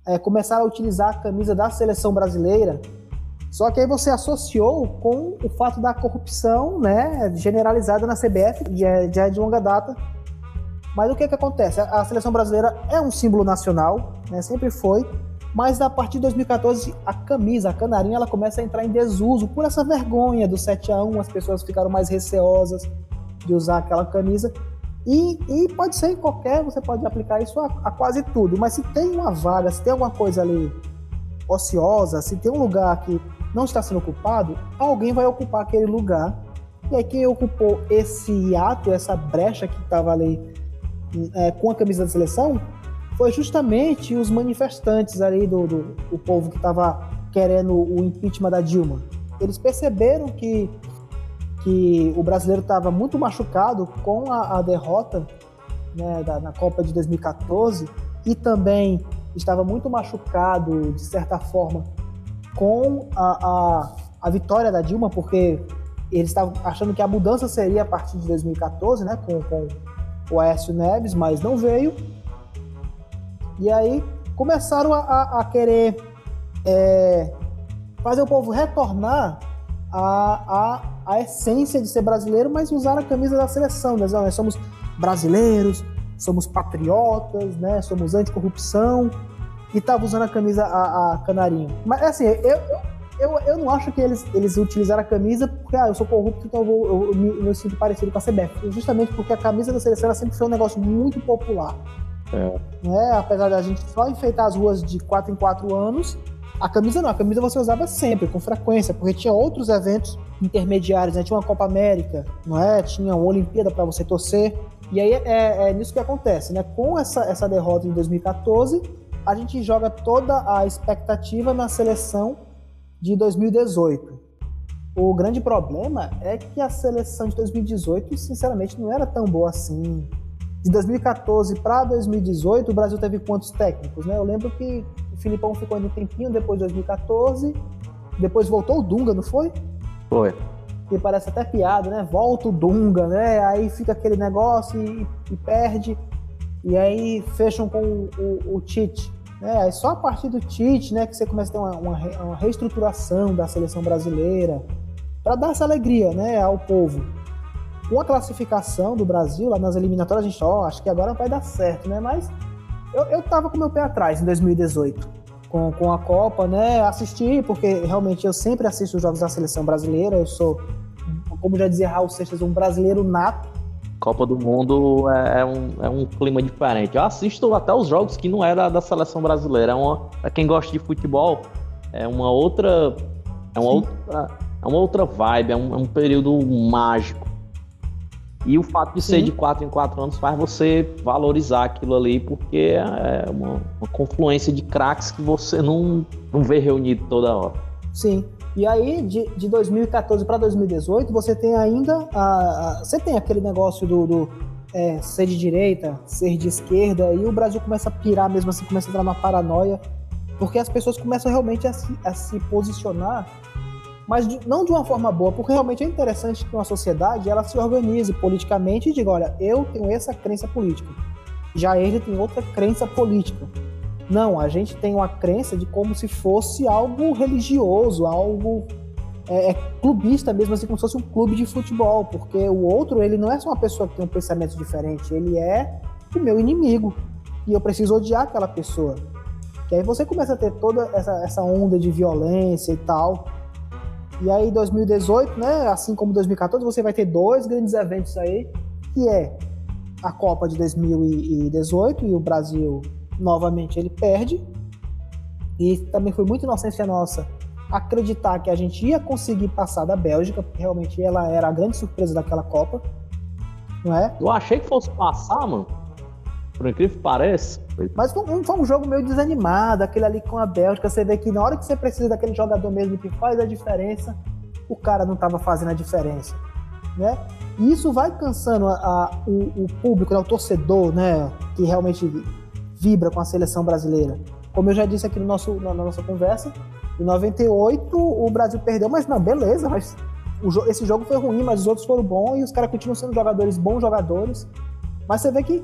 é, começaram a utilizar a camisa da seleção brasileira, só que aí você associou com o fato da corrupção né, generalizada na CBF, já é de longa data. Mas o que, que acontece? A seleção brasileira é um símbolo nacional, né, sempre foi, mas a partir de 2014, a camisa, a canarinha, ela começa a entrar em desuso por essa vergonha do 7 a 1 as pessoas ficaram mais receosas de usar aquela camisa. E, e pode ser em qualquer, você pode aplicar isso a, a, quase tudo, mas se tem uma vaga, se tem alguma coisa ali ociosa, se tem um lugar que não está sendo ocupado, alguém vai ocupar aquele lugar. E aí quem ocupou esse ato, essa brecha que estava ali é, com a camisa da seleção, foi justamente os manifestantes ali do, do, do povo que estava querendo o impeachment da Dilma. Eles perceberam que, que o brasileiro estava muito machucado com a, a derrota né, da, na Copa de 2014 e também estava muito machucado, de certa forma, com a, a, a vitória da Dilma, porque eles estavam achando que a mudança seria a partir de 2014, né, com, com o Aécio Neves, mas não veio. E aí começaram a, a, a querer é, fazer o povo retornar à, à, à essência de ser brasileiro, mas usar a camisa da seleção. Né? Nós somos brasileiros, somos patriotas, né? somos anticorrupção, e estava usando a camisa a, a, canarinho. Mas assim, eu, eu, eu não acho que eles, eles utilizaram a camisa porque ah, eu sou corrupto, então eu, vou, eu, eu, me, eu sinto parecido com a CBF. Justamente porque a camisa da seleção sempre foi um negócio muito popular. É. Né? Apesar da gente só enfeitar as ruas de 4 em 4 anos, a camisa não, a camisa você usava sempre, com frequência, porque tinha outros eventos intermediários, né? Tinha uma Copa América, não é? Tinha uma Olimpíada para você torcer. E aí é, é, nisso que acontece, né? Com essa, essa derrota em 2014, a gente joga toda a expectativa na seleção de 2018. O grande problema é que a seleção de 2018, sinceramente, não era tão boa assim. De 2014 para 2018, o Brasil teve quantos técnicos, né? Eu lembro que Filipão ficou ainda um tempinho depois de 2014. Depois voltou o Dunga, não foi? Foi. Que parece até piada, né? Volta o Dunga, né? Aí fica aquele negócio e, e perde. E aí fecham com o, o, o Tite. Né? Aí só a partir do Tite, né, que você começa a ter uma, uma, uma reestruturação da seleção brasileira para dar essa alegria, né, ao povo. Com a classificação do Brasil lá nas eliminatórias, a gente, ó, oh, acho que agora vai dar certo, né? Mas eu, eu tava com meu pé atrás em 2018 com, com a Copa, né? Assisti, porque realmente eu sempre assisto os jogos da seleção brasileira. Eu sou, como já dizia Raul Seixas, um brasileiro nato. Copa do Mundo é, é um, é um clima diferente. Eu assisto até os jogos que não era da seleção brasileira. É uma, pra quem gosta de futebol, é uma outra. É uma, outra, é uma outra vibe, é um, é um período mágico. E o fato de Sim. ser de 4 em 4 anos faz você valorizar aquilo ali, porque é uma, uma confluência de craques que você não, não vê reunido toda hora. Sim. E aí, de, de 2014 para 2018, você tem ainda. A, a, você tem aquele negócio do, do é, ser de direita, ser de esquerda, e o Brasil começa a pirar mesmo assim, começa a entrar numa paranoia, porque as pessoas começam realmente a se, a se posicionar mas de, não de uma forma boa, porque realmente é interessante que uma sociedade ela se organize politicamente e diga, olha, eu tenho essa crença política, já ele tem outra crença política. Não, a gente tem uma crença de como se fosse algo religioso, algo é, é, clubista mesmo, assim como se fosse um clube de futebol, porque o outro ele não é só uma pessoa que tem um pensamento diferente, ele é o meu inimigo e eu preciso odiar aquela pessoa. Que aí você começa a ter toda essa, essa onda de violência e tal. E aí, 2018, né, assim como 2014, você vai ter dois grandes eventos aí, que é a Copa de 2018 e o Brasil novamente ele perde. E também foi muito inocência nossa acreditar que a gente ia conseguir passar da Bélgica, porque realmente ela era a grande surpresa daquela Copa, não é? Eu achei que fosse passar, mano. Por incrível que pareça. Mas foi um, foi um, jogo meio desanimado, aquele ali com a Bélgica. Você vê que na hora que você precisa daquele jogador mesmo que faz a diferença, o cara não estava fazendo a diferença. Né? E isso vai cansando a, a, o, o, público, né? o torcedor, né? que realmente vibra com a seleção brasileira. Como eu já disse aqui no nosso, na, na nossa conversa, em 98 o Brasil perdeu, mas não, beleza, mas o, esse jogo foi ruim, mas os outros foram bons e os caras continuam sendo jogadores, bons jogadores. Mas você vê que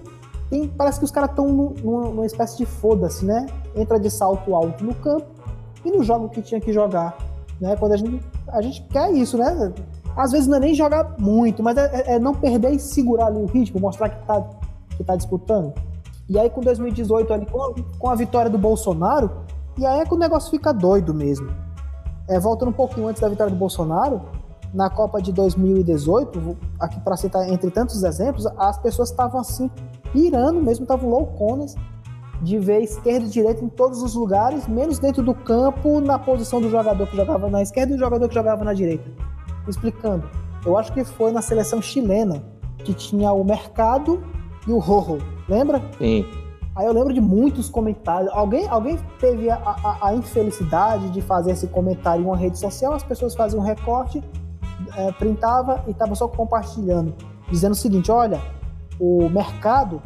tem, parece que os caras estão numa espécie de foda-se, né? Entra de salto alto no campo e não joga o que tinha que jogar. Né? Quando a gente, a gente quer isso, né? Às vezes não é nem jogar muito, mas é, é, é não perder e segurar ali o ritmo, mostrar que tá, que tá disputando. E aí com 2018 ali, com a, com a vitória do Bolsonaro, e aí é que o negócio fica doido mesmo. É, voltando um pouquinho antes da vitória do Bolsonaro, na Copa de 2018, aqui para citar entre tantos exemplos, as pessoas estavam assim pirando mesmo, estavam louconas de ver esquerda e direita em todos os lugares, menos dentro do campo, na posição do jogador que jogava na esquerda e do jogador que jogava na direita. Explicando. Eu acho que foi na seleção chilena que tinha o Mercado e o Rojo, lembra? Sim. Aí eu lembro de muitos comentários. Alguém, alguém teve a, a, a infelicidade de fazer esse comentário em uma rede social, as pessoas faziam um recorte, é, printava e estavam só compartilhando, dizendo o seguinte: olha, o mercado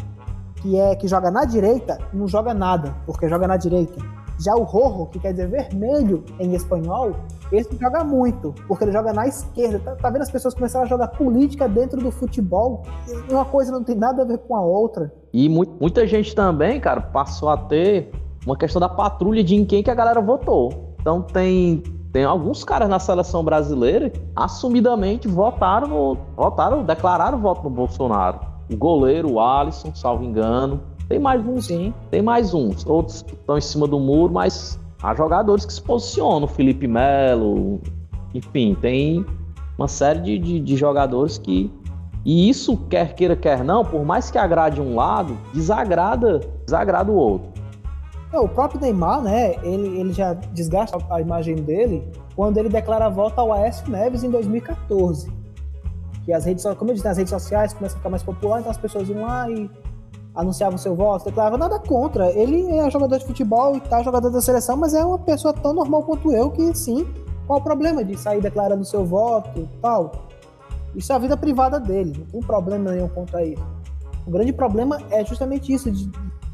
que é que joga na direita não joga nada, porque joga na direita. Já o rojo, que quer dizer vermelho em espanhol, esse joga muito, porque ele joga na esquerda. Tá, tá vendo as pessoas começaram a jogar política dentro do futebol? Uma coisa não tem nada a ver com a outra. E mu muita gente também, cara, passou a ter uma questão da patrulha de em quem que a galera votou. Então tem tem alguns caras na seleção brasileira assumidamente votaram, votaram, declararam voto no Bolsonaro. O goleiro, o Alisson, salvo engano. Tem mais uns, sim. Tem mais uns. Outros estão em cima do muro, mas há jogadores que se posicionam. Felipe Melo, enfim, tem uma série de, de, de, jogadores que. E isso, quer queira, quer não, por mais que agrade um lado, desagrada, desagrada o outro. É, o próprio Neymar, né, ele, ele já desgasta a imagem dele quando ele declara a volta ao Aécio Neves em 2014. Que as redes, como eu disse, as redes sociais começam a ficar mais popular, então as pessoas iam lá e anunciava o seu voto, declarava nada contra. Ele é jogador de futebol e tá jogador da seleção, mas é uma pessoa tão normal quanto eu que sim, qual o problema de sair declarando seu voto e tal? Isso é a vida privada dele, não tem problema nenhum contra isso. O grande problema é justamente isso, de,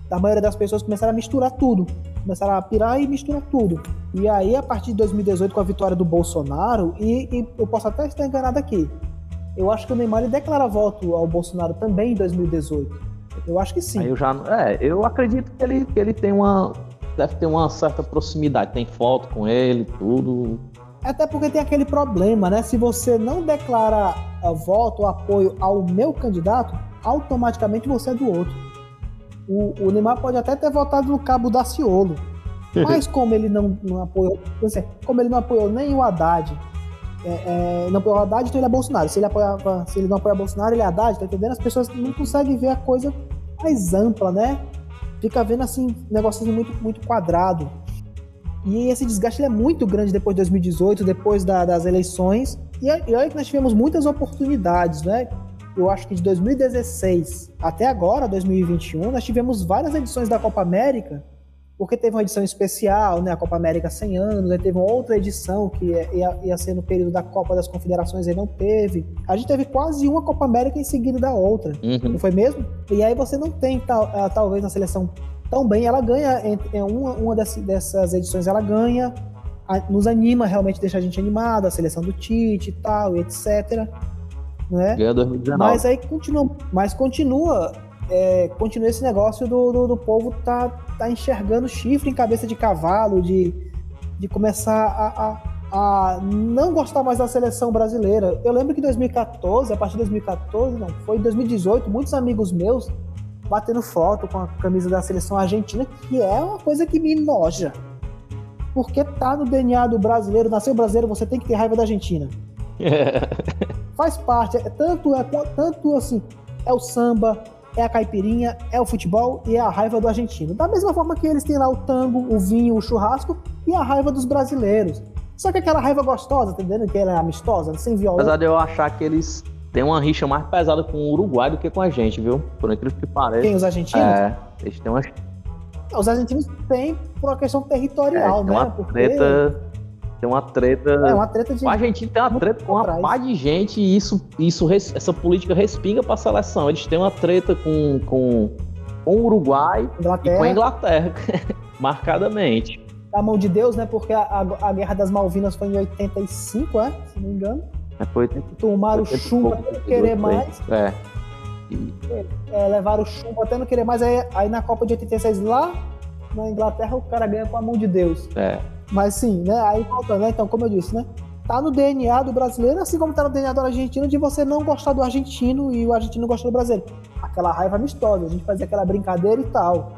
da maioria das pessoas começaram a misturar tudo. Começaram a pirar e misturar tudo. E aí, a partir de 2018, com a vitória do Bolsonaro, e, e eu posso até estar enganado aqui, eu acho que o Neymar declara voto ao Bolsonaro também em 2018. Eu acho que sim. Aí eu já, é, eu acredito que ele, que ele tem uma, deve ter uma certa proximidade, tem foto com ele, tudo. Até porque tem aquele problema, né? Se você não declara uh, voto ou apoio ao meu candidato, automaticamente você é do outro. O, o Neymar pode até ter votado no Cabo Daciolo, mas como ele não, não apoiou, como ele não apoiou nem o Haddad, é, é, não apoiou Haddad, então ele é Bolsonaro. Se ele, apoiava, se ele não apoia Bolsonaro, ele é Haddad, tá entendendo? As pessoas não conseguem ver a coisa mais ampla, né? Fica vendo assim, negócios muito, muito quadrado. E esse desgaste é muito grande depois de 2018, depois da, das eleições. E, e olha que nós tivemos muitas oportunidades, né? Eu acho que de 2016 até agora, 2021, nós tivemos várias edições da Copa América porque teve uma edição especial, né, a Copa América 100 anos, aí teve uma outra edição que ia, ia ser no período da Copa das Confederações, aí não teve. A gente teve quase uma Copa América em seguida da outra, uhum. não foi mesmo? E aí você não tem, tal, talvez, na seleção tão bem, ela ganha, em uma, uma dessas edições ela ganha, nos anima, realmente deixa a gente animado, a seleção do Tite e tal, etc. Né? Ganha 2019. Mas aí continua, mas continua é, continua esse negócio do, do, do, povo tá, tá enxergando chifre em cabeça de cavalo, de, de começar a, a, a não gostar mais da seleção brasileira. Eu lembro que em 2014, a partir de 2014, não, foi em 2018, muitos amigos meus batendo foto com a camisa da seleção argentina, que é uma coisa que me noja. Porque tá no DNA do brasileiro, nasceu brasileiro, você tem que ter raiva da Argentina. Faz parte, é tanto, é tanto assim, é o samba, é a caipirinha, é o futebol e é a raiva do argentino. Da mesma forma que eles têm lá o tango, o vinho, o churrasco e a raiva dos brasileiros. Só que aquela raiva gostosa, tá entendendo? Que ela é amistosa, sem violão. Apesar de eu achar que eles têm uma rixa mais pesada com o Uruguai do que com a gente, viu? Por incrível que pareça. Quem, os argentinos? É, eles têm uma... Os argentinos têm por uma questão territorial, é, né? Uma Porque... treta tem uma treta. É uma treta de. A Argentina tem uma treta com uma pá de gente e isso, isso, essa política respinga para a seleção. Eles têm uma treta com, com, com o Uruguai Inglaterra. e com a Inglaterra, marcadamente. A mão de Deus, né? Porque a, a, a, Guerra das Malvinas foi em 85, é? Se não me engano. É, foi Tomaram chumbo até não querer mais. É. E... é. Levaram chumbo até não querer mais. Aí, aí na Copa de 86, lá na Inglaterra, o cara ganha com a mão de Deus. É. Mas sim, né? Aí voltando, né? Então, como eu disse, né? Tá no DNA do brasileiro, assim como tá no DNA do argentino, de você não gostar do argentino e o argentino gostar do brasileiro. Aquela raiva amistosa, a gente fazia aquela brincadeira e tal.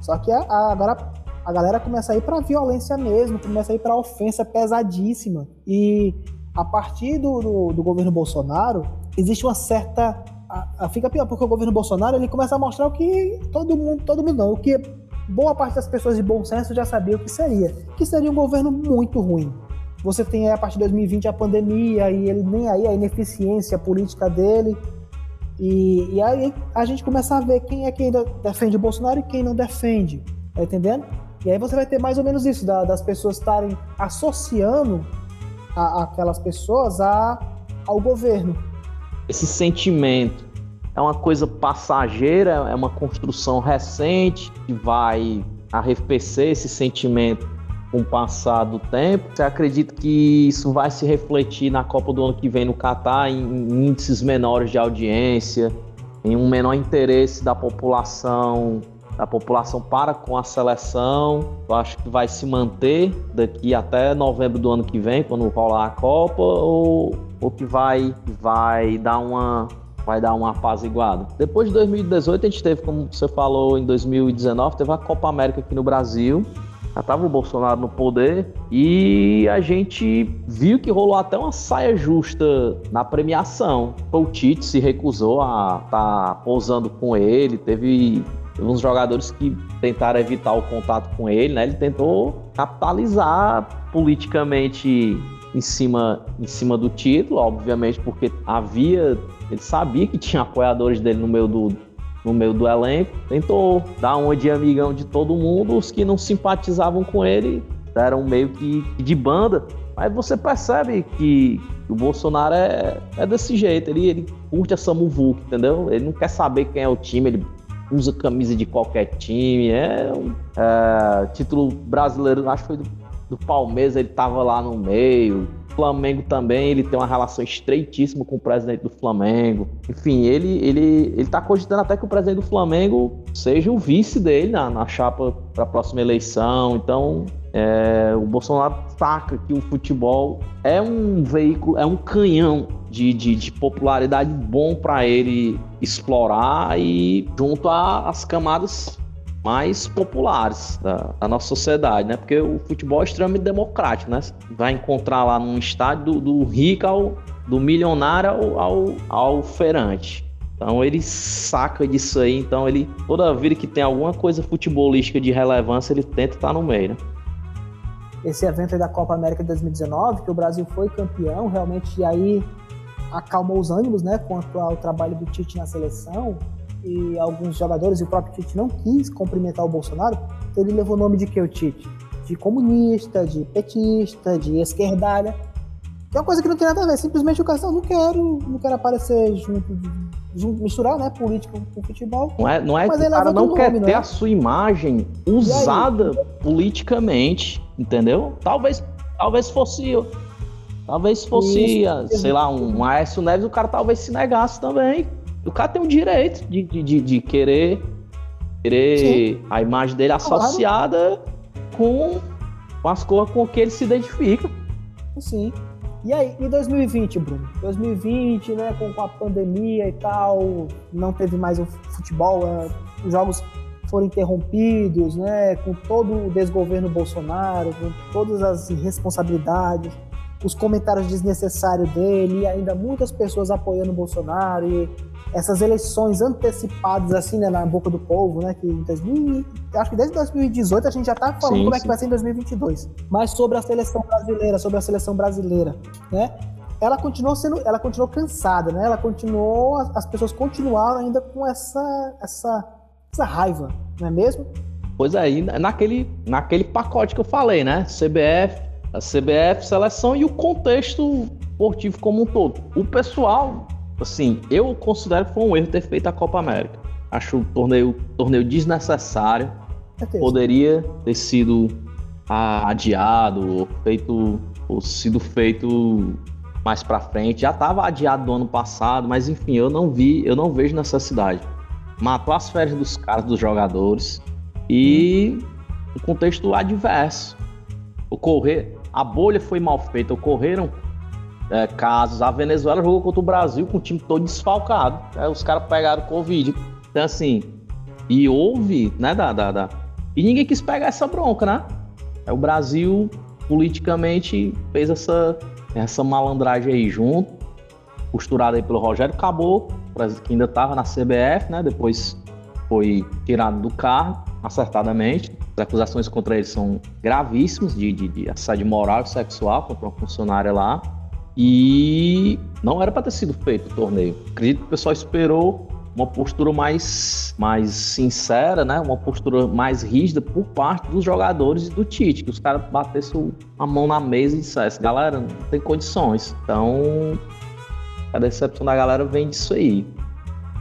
Só que a, a, agora a galera começa a ir pra violência mesmo, começa a ir pra ofensa pesadíssima. E a partir do, do, do governo Bolsonaro, existe uma certa. A, a, fica pior, porque o governo Bolsonaro ele começa a mostrar o que todo mundo, todo mundo não, o que boa parte das pessoas de bom senso já sabia o que seria, que seria um governo muito ruim. Você tem aí, a partir de 2020 a pandemia e ele nem aí a ineficiência política dele. E, e aí a gente começa a ver quem é quem defende o Bolsonaro e quem não defende. Tá entendendo? E aí você vai ter mais ou menos isso, da, das pessoas estarem associando a, aquelas pessoas a, ao governo. Esse sentimento é uma coisa passageira, é uma construção recente que vai arrefecer esse sentimento com o passar do tempo. Você acredita que isso vai se refletir na Copa do ano que vem no Catar em índices menores de audiência, em um menor interesse da população da população para com a seleção. Eu acho que vai se manter daqui até novembro do ano que vem, quando rolar a Copa, ou, ou que vai, vai dar uma vai dar uma apaziguada. Depois de 2018, a gente teve, como você falou, em 2019, teve a Copa América aqui no Brasil. Já estava o Bolsonaro no poder e a gente viu que rolou até uma saia justa na premiação. O Tite se recusou a estar tá pousando com ele, teve uns jogadores que tentaram evitar o contato com ele, né? Ele tentou capitalizar politicamente em cima, em cima do título, obviamente, porque havia. Ele sabia que tinha apoiadores dele no meio do, no meio do elenco. Tentou dar uma de amigão de todo mundo. Os que não simpatizavam com ele deram meio que de banda. Mas você percebe que o Bolsonaro é, é desse jeito. Ele, ele curte essa muvuca, entendeu? Ele não quer saber quem é o time. Ele usa camisa de qualquer time. É, é título brasileiro, acho que foi do, do Palmeiras, ele tava lá no meio. Flamengo também, ele tem uma relação estreitíssima com o presidente do Flamengo. Enfim, ele ele ele tá cogitando até que o presidente do Flamengo seja o vice dele na, na chapa para a próxima eleição. Então, é, o Bolsonaro saca que o futebol é um veículo, é um canhão de, de, de popularidade bom para ele explorar e junto às camadas mais populares da, da, nossa sociedade, né? Porque o futebol é extremamente democrático, né? Vai encontrar lá num estádio do, do rico ao do milionário ao, ao, ao ferante. Então ele saca disso aí, então ele toda vida que tem alguma coisa futebolística de relevância, ele tenta estar no meio, né? Esse evento da Copa América de 2019, que o Brasil foi campeão, realmente aí acalmou os ânimos, né, quanto ao trabalho do Tite na seleção e alguns jogadores e o próprio Tite não quis cumprimentar o Bolsonaro, então ele levou o nome de que o Tite? De comunista, de petista, de esquerdalha, que é uma coisa que não tem nada a ver, simplesmente o cara não, não quero, não quero aparecer junto, junto misturar, né, política com futebol. Não é, não é que o cara não quer nome, ter né? a sua imagem usada politicamente, entendeu? Talvez, talvez fosse Talvez fosse, Isso. sei lá, um Aécio Neves, o cara talvez se negasse também. O cara tem o direito de, de, de querer, querer a imagem dele associada com, com as cores com que ele se identifica. Sim. E aí, em 2020, Bruno? 2020, né, com, com a pandemia e tal, não teve mais o futebol, é, os jogos foram interrompidos, né, com todo o desgoverno Bolsonaro, com todas as irresponsabilidades os comentários desnecessários dele, e ainda muitas pessoas apoiando o Bolsonaro, e essas eleições antecipadas, assim, né, na boca do povo, né, que em 2000, acho que desde 2018 a gente já tá falando sim, como sim. é que vai ser em 2022. Mas sobre a seleção brasileira, sobre a seleção brasileira, né, ela continuou sendo, ela continuou cansada, né, ela continuou, as pessoas continuaram ainda com essa, essa, essa raiva, não é mesmo? Pois aí, é, naquele, naquele pacote que eu falei, né, CBF, a CBF, seleção e o contexto esportivo como um todo. O pessoal, assim, eu considero que foi um erro ter feito a Copa América. Acho o torneio, torneio desnecessário. É Poderia ter sido adiado, ou feito, ou sido feito mais para frente. Já estava adiado do ano passado, mas enfim, eu não vi, eu não vejo necessidade. Matou as férias dos caras, dos jogadores e o contexto adverso. Ocorrer, a bolha foi mal feita, ocorreram é, casos. A Venezuela jogou contra o Brasil com o time todo desfalcado. É, os caras pegaram Covid. Então, assim, e houve, né, da, da, da, E ninguém quis pegar essa bronca, né? É, o Brasil, politicamente, fez essa, essa malandragem aí junto, costurada aí pelo Rogério Caboclo, que ainda estava na CBF, né? Depois foi tirado do cargo, acertadamente. As acusações contra ele são gravíssimas de, de, de assédio moral e sexual contra uma funcionária lá. E não era para ter sido feito o torneio. Acredito que o pessoal esperou uma postura mais, mais sincera, né? Uma postura mais rígida por parte dos jogadores e do Tite, que os caras batessem a mão na mesa e dissessem, galera, não tem condições. Então, a decepção da galera vem disso aí.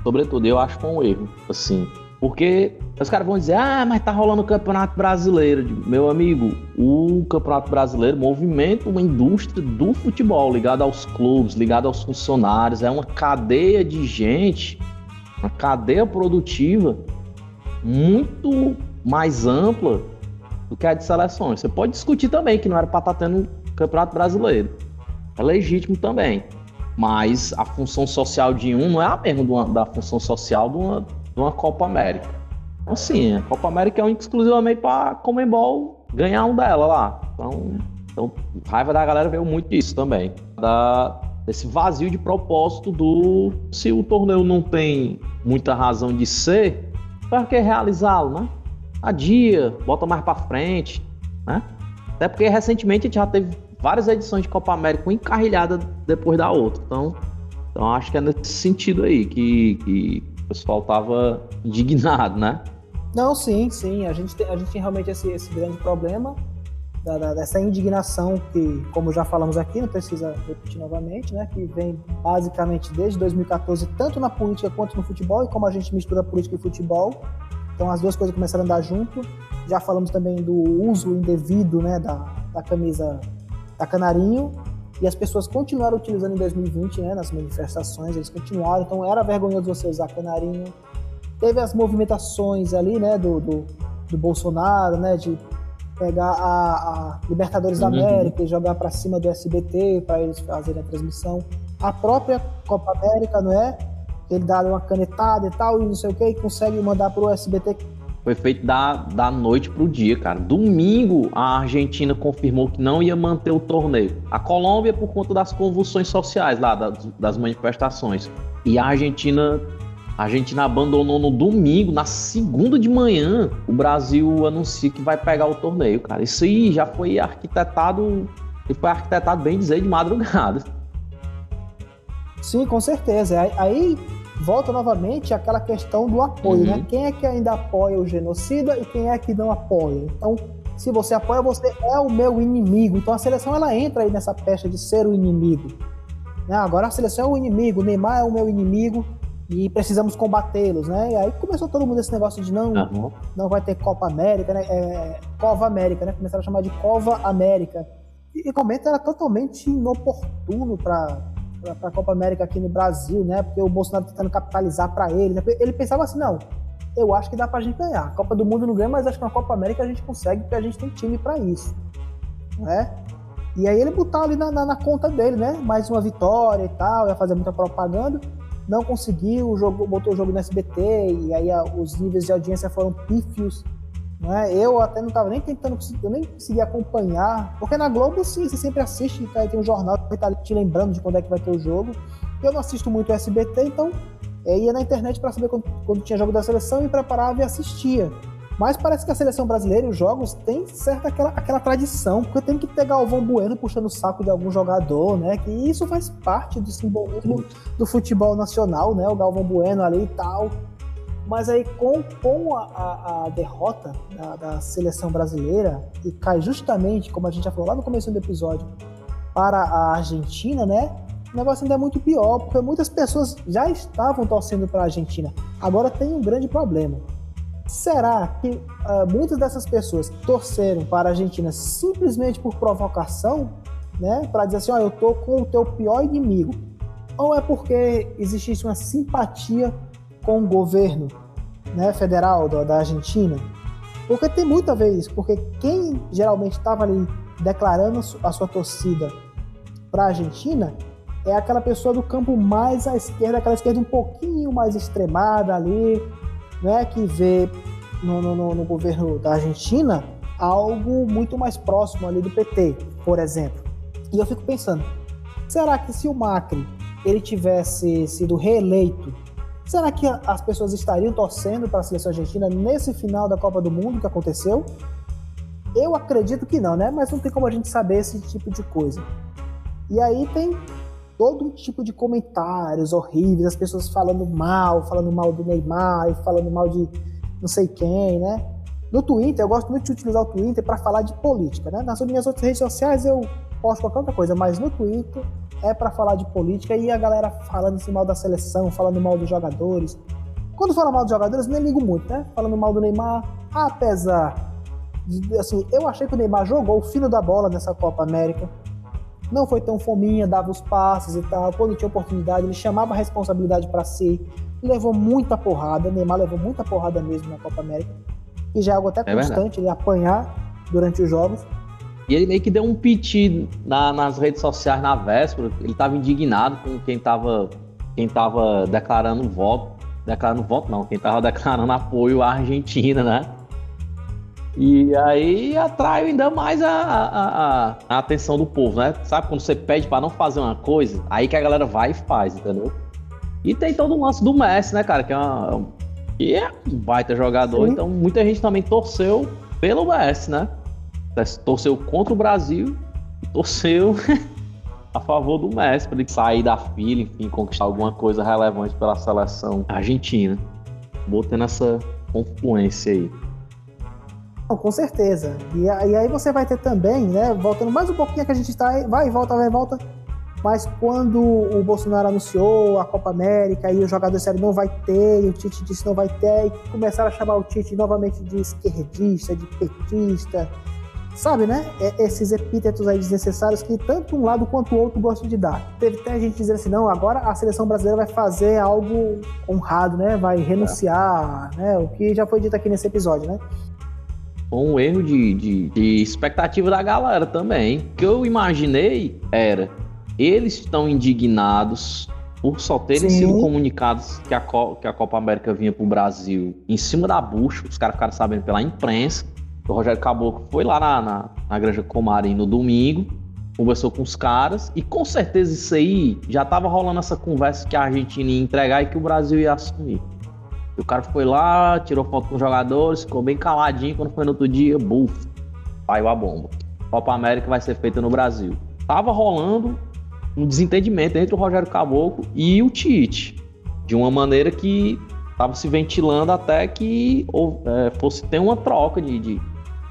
Sobretudo, eu acho que é um erro, assim. Porque os caras vão dizer, ah, mas tá rolando o Campeonato Brasileiro. Meu amigo, o Campeonato Brasileiro movimenta uma indústria do futebol, ligada aos clubes, ligada aos funcionários. É uma cadeia de gente, uma cadeia produtiva muito mais ampla do que a de seleções. Você pode discutir também que não era para estar tá tendo Campeonato Brasileiro. É legítimo também. Mas a função social de um não é a mesma da função social de uma, de uma Copa América. Então, assim, a Copa América é um exclusivamente para Comembol ganhar um dela lá. Então, então, raiva da galera veio muito disso também. Da, desse vazio de propósito do. Se o torneio não tem muita razão de ser, para que realizá-lo, né? Adia, bota mais para frente, né? Até porque recentemente a gente já teve várias edições de Copa América encarrilhada depois da outra. Então, então acho que é nesse sentido aí que, que o pessoal tava indignado, né? Não, sim, sim. A gente tem, a gente tem realmente esse, esse grande problema da, da, dessa indignação que, como já falamos aqui, não precisa repetir novamente, né? Que vem basicamente desde 2014, tanto na política quanto no futebol, e como a gente mistura política e futebol, então as duas coisas começaram a andar junto. Já falamos também do uso indevido né, da, da camisa da Canarinho, e as pessoas continuaram utilizando em 2020, né, nas manifestações, eles continuaram, então era vergonhoso você usar canarinho. Teve as movimentações ali, né, do, do, do Bolsonaro, né, de pegar a, a Libertadores da uhum. América e jogar para cima do SBT para eles fazerem a transmissão. A própria Copa América, não é? Ele dá uma canetada e tal, e não sei o que, e consegue mandar para o SBT foi feito da, da noite pro dia, cara. Domingo, a Argentina confirmou que não ia manter o torneio. A Colômbia, por conta das convulsões sociais lá, das, das manifestações. E a Argentina a Argentina abandonou no domingo, na segunda de manhã, o Brasil anuncia que vai pegar o torneio, cara. Isso aí já foi arquitetado, e foi arquitetado bem dizer de madrugada. Sim, com certeza. Aí volta novamente àquela questão do apoio, né? uhum. né? Quem é que ainda apoia o genocida e quem é que não apoia? Então, se você apoia, você é o meu inimigo. Então a seleção ela entra aí nessa pecha de ser o inimigo. Né? Agora a seleção é o inimigo, o Neymar é o meu inimigo e precisamos combatê-los, né? E aí começou todo mundo esse negócio de não, uhum. não vai ter Copa América, né? É, Cova América, né? Começaram a chamar de Cova América. E, e comenta era totalmente inoportuno para para a Copa América aqui no Brasil, né? Porque o Bolsonaro tá tentando capitalizar para ele. Né? Ele pensava assim, não, eu acho que dá para a gente ganhar. A Copa do Mundo não ganha, mas acho que na Copa América a gente consegue, porque a gente tem time para isso, né? E aí ele botar ali na, na, na, conta dele, né? Mais uma vitória e tal, ia fazer muita propaganda. Não conseguiu, o jogo, botou o jogo no SBT, e aí a, os níveis de audiência foram pífios. Né? Eu até não estava nem tentando, eu nem consegui acompanhar, porque na Globo sim, você sempre assiste, tá, tem um jornal que está te lembrando de quando é que vai ter o jogo. Eu não assisto muito SBT, então é, ia na internet para saber quando, quando, tinha jogo da seleção e preparava e assistia. Mas parece que a seleção brasileira e os jogos têm certa aquela, aquela tradição, porque tem que pegar o Galvão Bueno puxando o saco de algum jogador, né? Que isso faz parte do simbolismo do futebol nacional, né? O Galvão Bueno ali e tal. Mas aí, com, com a, a, a derrota da, da, seleção brasileira, e cai justamente, como a gente já falou lá no começo do episódio, para a Argentina, né? O negócio ainda é muito pior, porque muitas pessoas já estavam torcendo para a Argentina. Agora tem um grande problema. Será que uh, muitas dessas pessoas torceram para a Argentina simplesmente por provocação, né? Para dizer assim, ó, oh, eu tô com o teu pior inimigo? Ou é porque existisse uma simpatia com o governo né, federal da, da Argentina? Porque tem muito a ver isso, porque quem geralmente estava ali declarando a sua torcida para a Argentina é aquela pessoa do campo mais à esquerda, aquela esquerda um pouquinho mais extremada ali, né, que vê no, no, no governo da Argentina algo muito mais próximo ali do PT, por exemplo. E eu fico pensando, será que se o Macri ele tivesse sido reeleito Será que as pessoas estariam torcendo para a seleção argentina nesse final da Copa do Mundo que aconteceu? Eu acredito que não, né? Mas não tem como a gente saber esse tipo de coisa. E aí tem todo tipo de comentários horríveis, as pessoas falando mal, falando mal do Neymar, falando mal de não sei quem, né? No Twitter, eu gosto muito de utilizar o Twitter para falar de política, né? Nas minhas outras redes sociais eu posto qualquer outra coisa, mas no Twitter é para falar de política e a galera falando mal da seleção, falando mal dos jogadores. Quando fala mal dos jogadores, nem ligo muito, né? Falando mal do Neymar, apesar de, assim, eu achei que o Neymar jogou o fino da bola nessa Copa América. Não foi tão fominha, dava os passes e tal. Quando tinha oportunidade, ele chamava a responsabilidade para si. Levou muita porrada, Neymar levou muita porrada mesmo na Copa América. E já é algo até é constante, verdade. ele apanhar durante os jogos. E ele meio que deu um piti na, nas redes sociais na véspera. Ele estava indignado com quem estava quem tava declarando voto. Declarando voto, não, quem estava declarando apoio à Argentina, né? E aí atrai ainda mais a, a, a, atenção do povo, né? Sabe quando você pede para não fazer uma coisa, aí que a galera vai e faz, entendeu? E tem todo o lance do Messi, né, cara? Que é, uma, que é um baita jogador, Sim. então muita gente também torceu pelo Messi, né? Torceu contra o Brasil e torceu a favor do Messi, para ele sair da fila, enfim, conquistar alguma coisa relevante pela seleção argentina. Botando essa confluência aí. Não, com certeza. E, e, aí você vai ter também, né? Voltando mais um pouquinho que a gente está, vai e volta, vai e volta. Mas quando o Bolsonaro anunciou a Copa América e o jogador sério não vai ter, e o Tite disse não vai ter, e começaram a chamar o Tite novamente de esquerdista, de petista, sabe, né? É, esses epítetos aí desnecessários que tanto um lado quanto o outro gostam de dar. Teve até gente dizendo assim, não, agora a seleção brasileira vai fazer algo honrado, né? Vai renunciar, é. né? O que já foi dito aqui nesse episódio, né? um erro de, de, de expectativa da galera também. O que eu imaginei era, eles estão indignados por só terem Sim. sido comunicados que a, que a Copa América vinha para o Brasil em cima da bucha, os caras ficaram sabendo pela imprensa. O Rogério Caboclo foi lá na, na, na Granja Comarim no domingo, conversou com os caras, e com certeza isso aí já estava rolando essa conversa que a Argentina ia entregar e que o Brasil ia assumir. E o cara foi lá, tirou foto com os jogadores, ficou bem caladinho. Quando foi no outro dia, buf, saiu a bomba. Copa América vai ser feita no Brasil. Tava rolando um desentendimento entre o Rogério Caboclo e o Tite, de uma maneira que estava se ventilando até que ou, é, fosse ter uma troca de, de,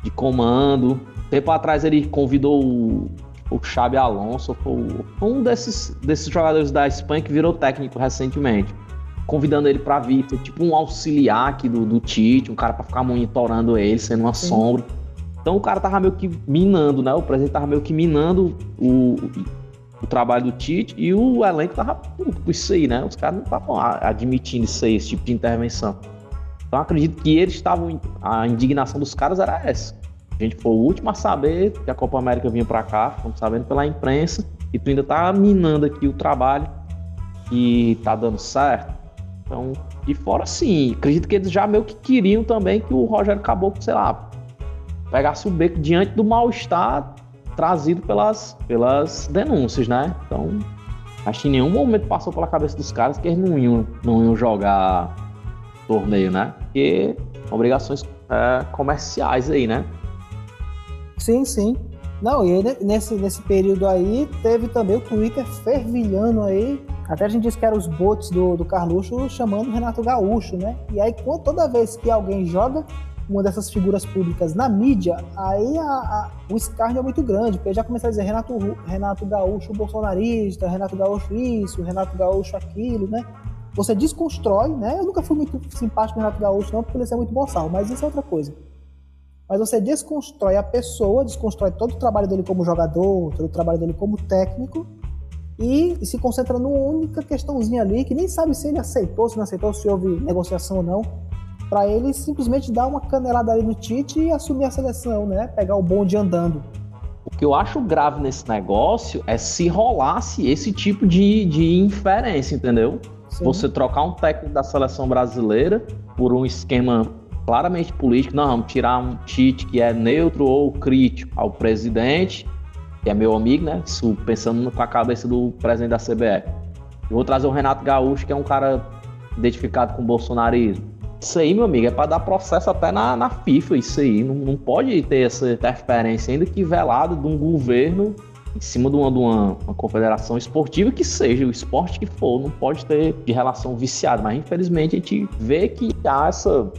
de, comando. Tempo atrás ele convidou o, o Xabi Alonso, foi um desses, desses jogadores da Espanha que virou técnico recentemente convidando ele para vir, ser tipo um auxiliar aqui do, do Tite, um cara para ficar monitorando ele, sendo uma Sim. sombra. Então o cara tava meio que minando, né? O presidente tava meio que minando o, o trabalho do Tite e o elenco tava puto com isso aí, né? Os caras não estavam admitindo isso aí, esse tipo de intervenção. Então acredito que eles estavam. A indignação dos caras era essa. A gente foi o último a saber que a Copa América vinha para cá, ficamos sabendo pela imprensa, e tu ainda tá minando aqui o trabalho e tá dando certo. Então, de fora sim, acredito que eles já meio que queriam também que o Rogério Caboclo, sei lá, pegasse o beco diante do mal-estar trazido pelas, pelas denúncias, né? Então, acho que em nenhum momento passou pela cabeça dos caras que eles não iam, não iam jogar torneio, né? Porque obrigações é, comerciais aí, né? Sim, sim. Não, e nesse, nesse período aí teve também o Twitter fervilhando aí até a gente disse que eram os bots do, do Carluxo chamando o Renato Gaúcho, né? E aí, toda vez que alguém joga uma dessas figuras públicas na mídia, aí a, a, o escárnio é muito grande, porque já começa a dizer Renato, Renato Gaúcho bolsonarista, Renato Gaúcho isso, Renato Gaúcho aquilo, né? Você desconstrói, né? Eu nunca fui muito simpático com o Renato Gaúcho, não, porque ele é muito boçal, mas isso é outra coisa. Mas você desconstrói a pessoa, desconstrói todo o trabalho dele como jogador, todo o trabalho dele como técnico, e se concentra numa única questãozinha ali, que nem sabe se ele aceitou, se não aceitou, se houve negociação ou não, para ele simplesmente dar uma canelada ali no Tite e assumir a seleção, né? Pegar o bonde andando. O que eu acho grave nesse negócio é se rolasse esse tipo de, de inferência, entendeu? Você trocar um técnico da seleção brasileira por um esquema claramente político, não, vamos tirar um Tite que é neutro ou crítico ao presidente que é meu amigo, né? Isso, pensando com a cabeça do presidente da CBF. Vou trazer o Renato Gaúcho, que é um cara identificado com o bolsonarismo. Isso aí, meu amigo, é para dar processo até na, na FIFA. Isso aí. Não, não pode ter essa interferência, ainda que velado de um governo em cima de uma, de uma, uma, confederação esportiva que seja o esporte que for, não pode ter de relação viciada, mas infelizmente a gente vê que há essa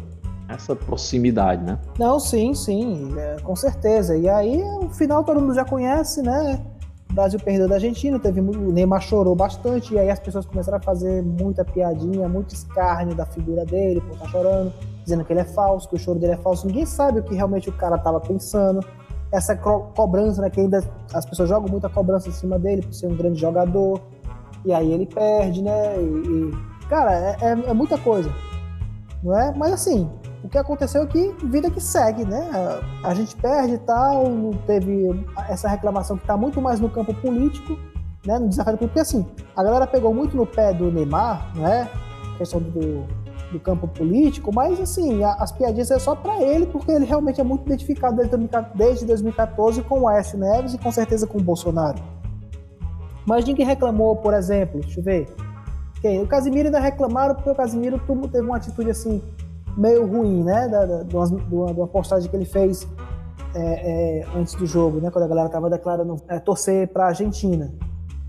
essa proximidade, né? Não, sim, sim, é, com certeza. E aí, o final todo mundo já conhece, né? O Brasil perdeu da Argentina, teve o Neymar chorou bastante, e aí as pessoas começaram a fazer muita piadinha, muito escárnio da figura dele, por estar tá chorando, dizendo que ele é falso, que o choro dele é falso. Ninguém sabe o que realmente o cara estava pensando. Essa co cobrança, né? Que ainda as pessoas jogam muita cobrança em cima dele por ser um grande jogador, e aí ele perde, né? E, e cara, é, é, é muita coisa, não é? Mas assim, o que aconteceu é que vida que segue, né? A, gente perde e tal, teve essa reclamação que está muito mais no campo político, né? No desafio político, porque assim, a galera pegou muito no pé do Neymar, né? A questão do, do campo político, mas assim, a, as piadinhas é só para ele, porque ele realmente é muito identificado desde, desde 2014 com o Aécio Neves e com certeza com o Bolsonaro. Mas ninguém reclamou, por exemplo, deixa eu ver. Okay, o Casimiro ainda reclamaram porque o Casimiro teve uma atitude assim meio ruim, né? Da, da, de, uma, de uma postagem que ele fez é, é, antes do jogo, né? Quando a galera tava declarando é, torcer para a Argentina.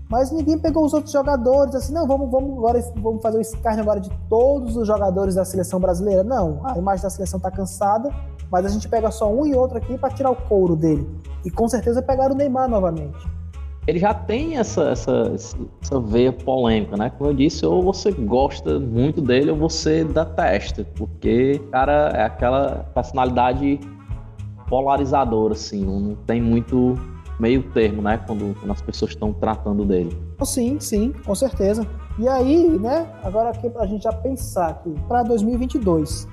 Mas ninguém pegou os outros jogadores, assim, não, vamos, vamos agora vamos fazer o escárnio agora de todos os jogadores da seleção brasileira. Não, a imagem da seleção tá cansada, mas a gente pega só um e outro aqui para tirar o couro dele. E com certeza pegaram o Neymar novamente ele já tem essa, essa, essa veia polêmica, né? Como eu disse, ou você gosta muito dele ou você detesta, porque, cara, é aquela personalidade polarizadora, assim, não tem muito meio termo, né? Quando, quando as pessoas estão tratando dele. Sim, sim, com certeza. E aí, né, agora aqui pra gente já pensar aqui, para 2022,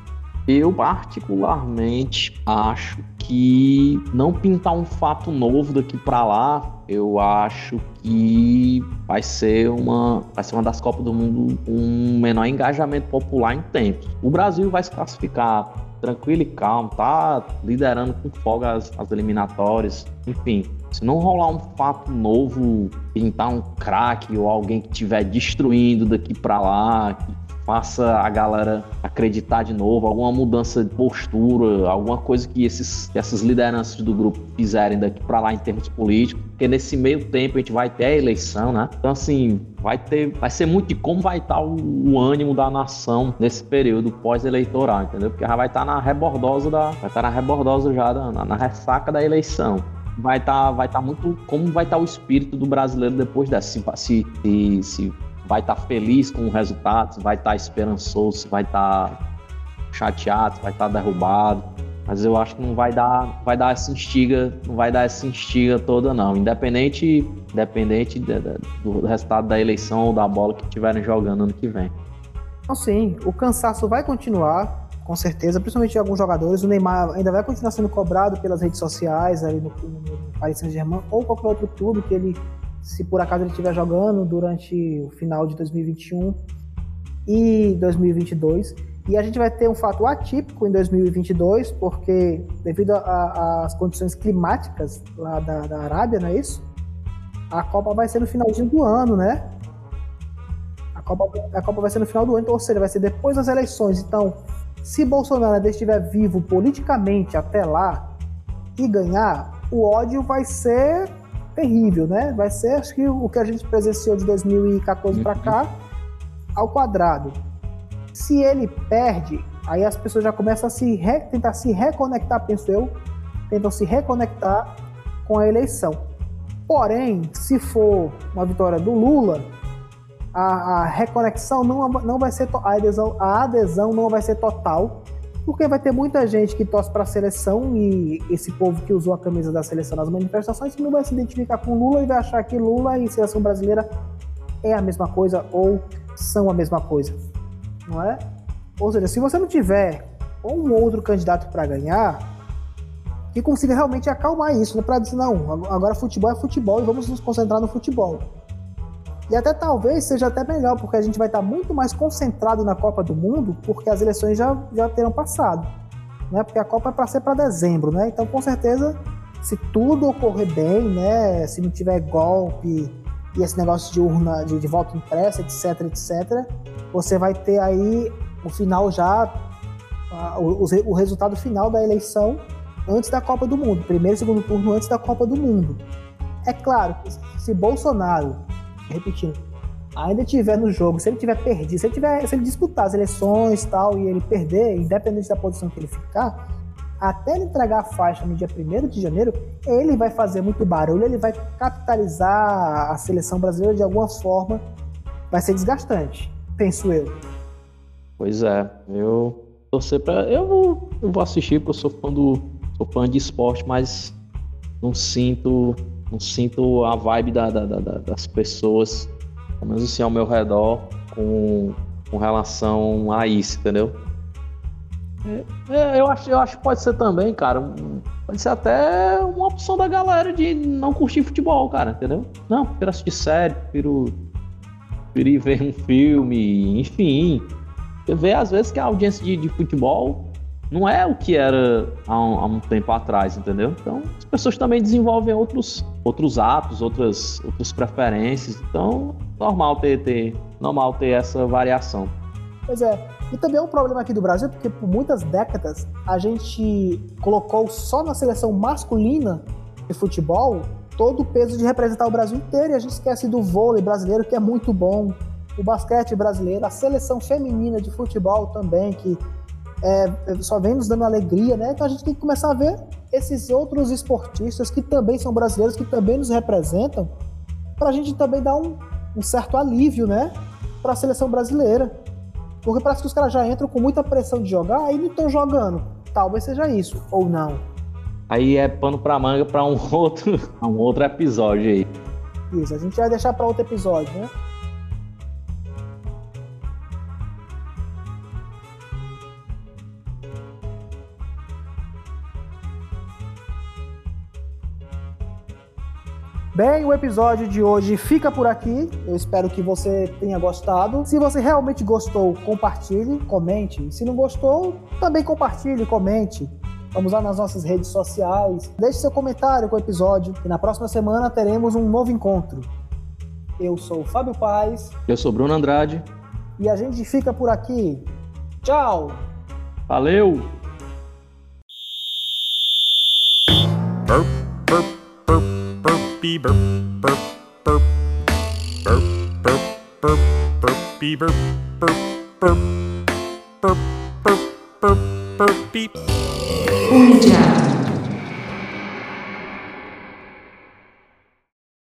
eu particularmente acho que não pintar um fato novo daqui para lá, eu acho que vai ser uma vai ser uma das Copas do Mundo com um menor engajamento popular em tempos. O Brasil vai se classificar tranquilo e calmo, tá liderando com folga as, as eliminatórias, enfim. Se não rolar um fato novo, pintar um craque ou alguém que estiver destruindo daqui para lá, que faça a galera acreditar de novo, alguma mudança de postura, alguma coisa que, esses, essas lideranças do grupo fizerem daqui para lá em termos políticos, porque nesse meio tempo a gente vai ter a eleição, né? Então, assim, vai ter, vai ser muito de como vai estar o, o ânimo da nação nesse período pós-eleitoral, entendeu? Porque já vai estar na rebordosa da, vai estar na rebordosa já da, na, na ressaca da eleição vai estar tá, vai tá muito como vai estar tá o espírito do brasileiro depois dessa se, se, se vai estar tá feliz com o resultado, se vai estar tá esperançoso, se vai estar tá chateado, se vai estar derrubado. Mas eu acho que não vai dar, vai dar essa instiga, não vai dar essa instiga toda não. Independente, independente de, de, do resultado da eleição ou da bola que estiverem jogando ano que vem. Então, sim, o cansaço vai continuar, com certeza, principalmente de alguns jogadores. O Neymar ainda vai continuar sendo cobrado pelas redes sociais ali no, no, Paris Saint-Germain ou qualquer outro clube que ele se por acaso ele estiver jogando durante o final de 2021 e 2022. E a gente vai ter um fato atípico em 2022, porque devido às condições climáticas lá da, da Arábia, não é isso? A Copa vai ser no finalzinho do ano, né? A Copa, a Copa vai ser no final do ano, então, ou seja, vai ser depois das eleições. Então, se Bolsonaro ainda estiver vivo politicamente até lá e ganhar, o ódio vai ser terrível, né? Vai ser, acho que, o que a gente presenciou de 2014 para cá, ao quadrado. Se ele perde, aí as pessoas já começam a se re, tentar se reconectar, penso eu, tentam se reconectar com a eleição. Porém, se for uma vitória do Lula, a, a reconexão não, não vai ser a adesão, a adesão não vai ser total, porque vai ter muita gente que torce para a seleção e esse povo que usou a camisa da seleção nas manifestações não vai se identificar com Lula e vai achar que Lula e seleção brasileira é a mesma coisa ou são a mesma coisa, não é? Ou seja, se você não tiver um outro candidato para ganhar, que consiga realmente acalmar isso, né? para dizer, não, agora futebol é futebol e vamos nos concentrar no futebol. E até talvez seja até melhor, porque a gente vai estar muito mais concentrado na Copa do Mundo, porque as eleições já, já terão passado. Né? Porque a Copa é para ser para dezembro, né? Então, com certeza, se tudo ocorrer bem, né? Se não tiver golpe e esse negócio de urna, de, de voto impresso, etc, etc, você vai ter aí o final já, o, o resultado final da eleição antes da Copa do Mundo, primeiro e segundo turno antes da Copa do Mundo. É claro se Bolsonaro, repetindo, ainda tiver no jogo, se ele tiver perdido, se ele, tiver, se ele disputar as eleições e tal, e ele perder, independente da posição que ele ficar, até ele entregar a faixa no dia 1 de janeiro, ele vai fazer muito barulho, ele vai capitalizar a seleção brasileira de alguma forma. Vai ser desgastante, penso eu. Pois é, eu torcer para eu vou, eu vou assistir porque eu sou fã do sou fã de esporte, mas não sinto não sinto a vibe da, da, da, das pessoas, pelo menos assim ao meu redor, com, com relação a isso, entendeu? É, é, eu, acho, eu acho que pode ser também, cara. Pode ser até uma opção da galera de não curtir futebol, cara, entendeu? Não, prefiro assistir série, prefiro, prefiro ir ver um filme, enfim. Vejo às vezes que a audiência de, de futebol não é o que era há um, há um, tempo atrás, entendeu? Então as pessoas também desenvolvem outros, outros atos, outras, outras preferências. Então, normal ter, ter, normal ter essa variação. Pois é, e também é um problema aqui do Brasil, porque por muitas décadas a gente colocou só na seleção masculina de futebol todo o peso de representar o Brasil inteiro e a gente esquece do vôlei brasileiro, que é muito bom, o basquete brasileiro, a seleção feminina de futebol também, que é, só vem nos dando alegria, né? Então a gente tem que começar a ver esses outros esportistas que também são brasileiros, que também nos representam, para a gente também dar um, um certo alívio, né? Para a seleção brasileira. Porque parece que os caras já entram com muita pressão de jogar e não estão jogando. Talvez seja isso, ou não. Aí é pano pra manga para um outro, um outro episódio aí. Isso, a gente vai deixar para outro episódio, né? Bem, o episódio de hoje fica por aqui. Eu espero que você tenha gostado. Se você realmente gostou, compartilhe, comente. Se não gostou, também compartilhe, comente. Vamos lá nas nossas redes sociais. Deixe seu comentário com o episódio. E na próxima semana teremos um novo encontro. Eu sou o Fábio Paz. Eu sou Bruno Andrade. E a gente fica por aqui. Tchau! Valeu! Burpy burp burp burp burp burp burp burpy burp burp burp burp burp burp burp beep. Unidade.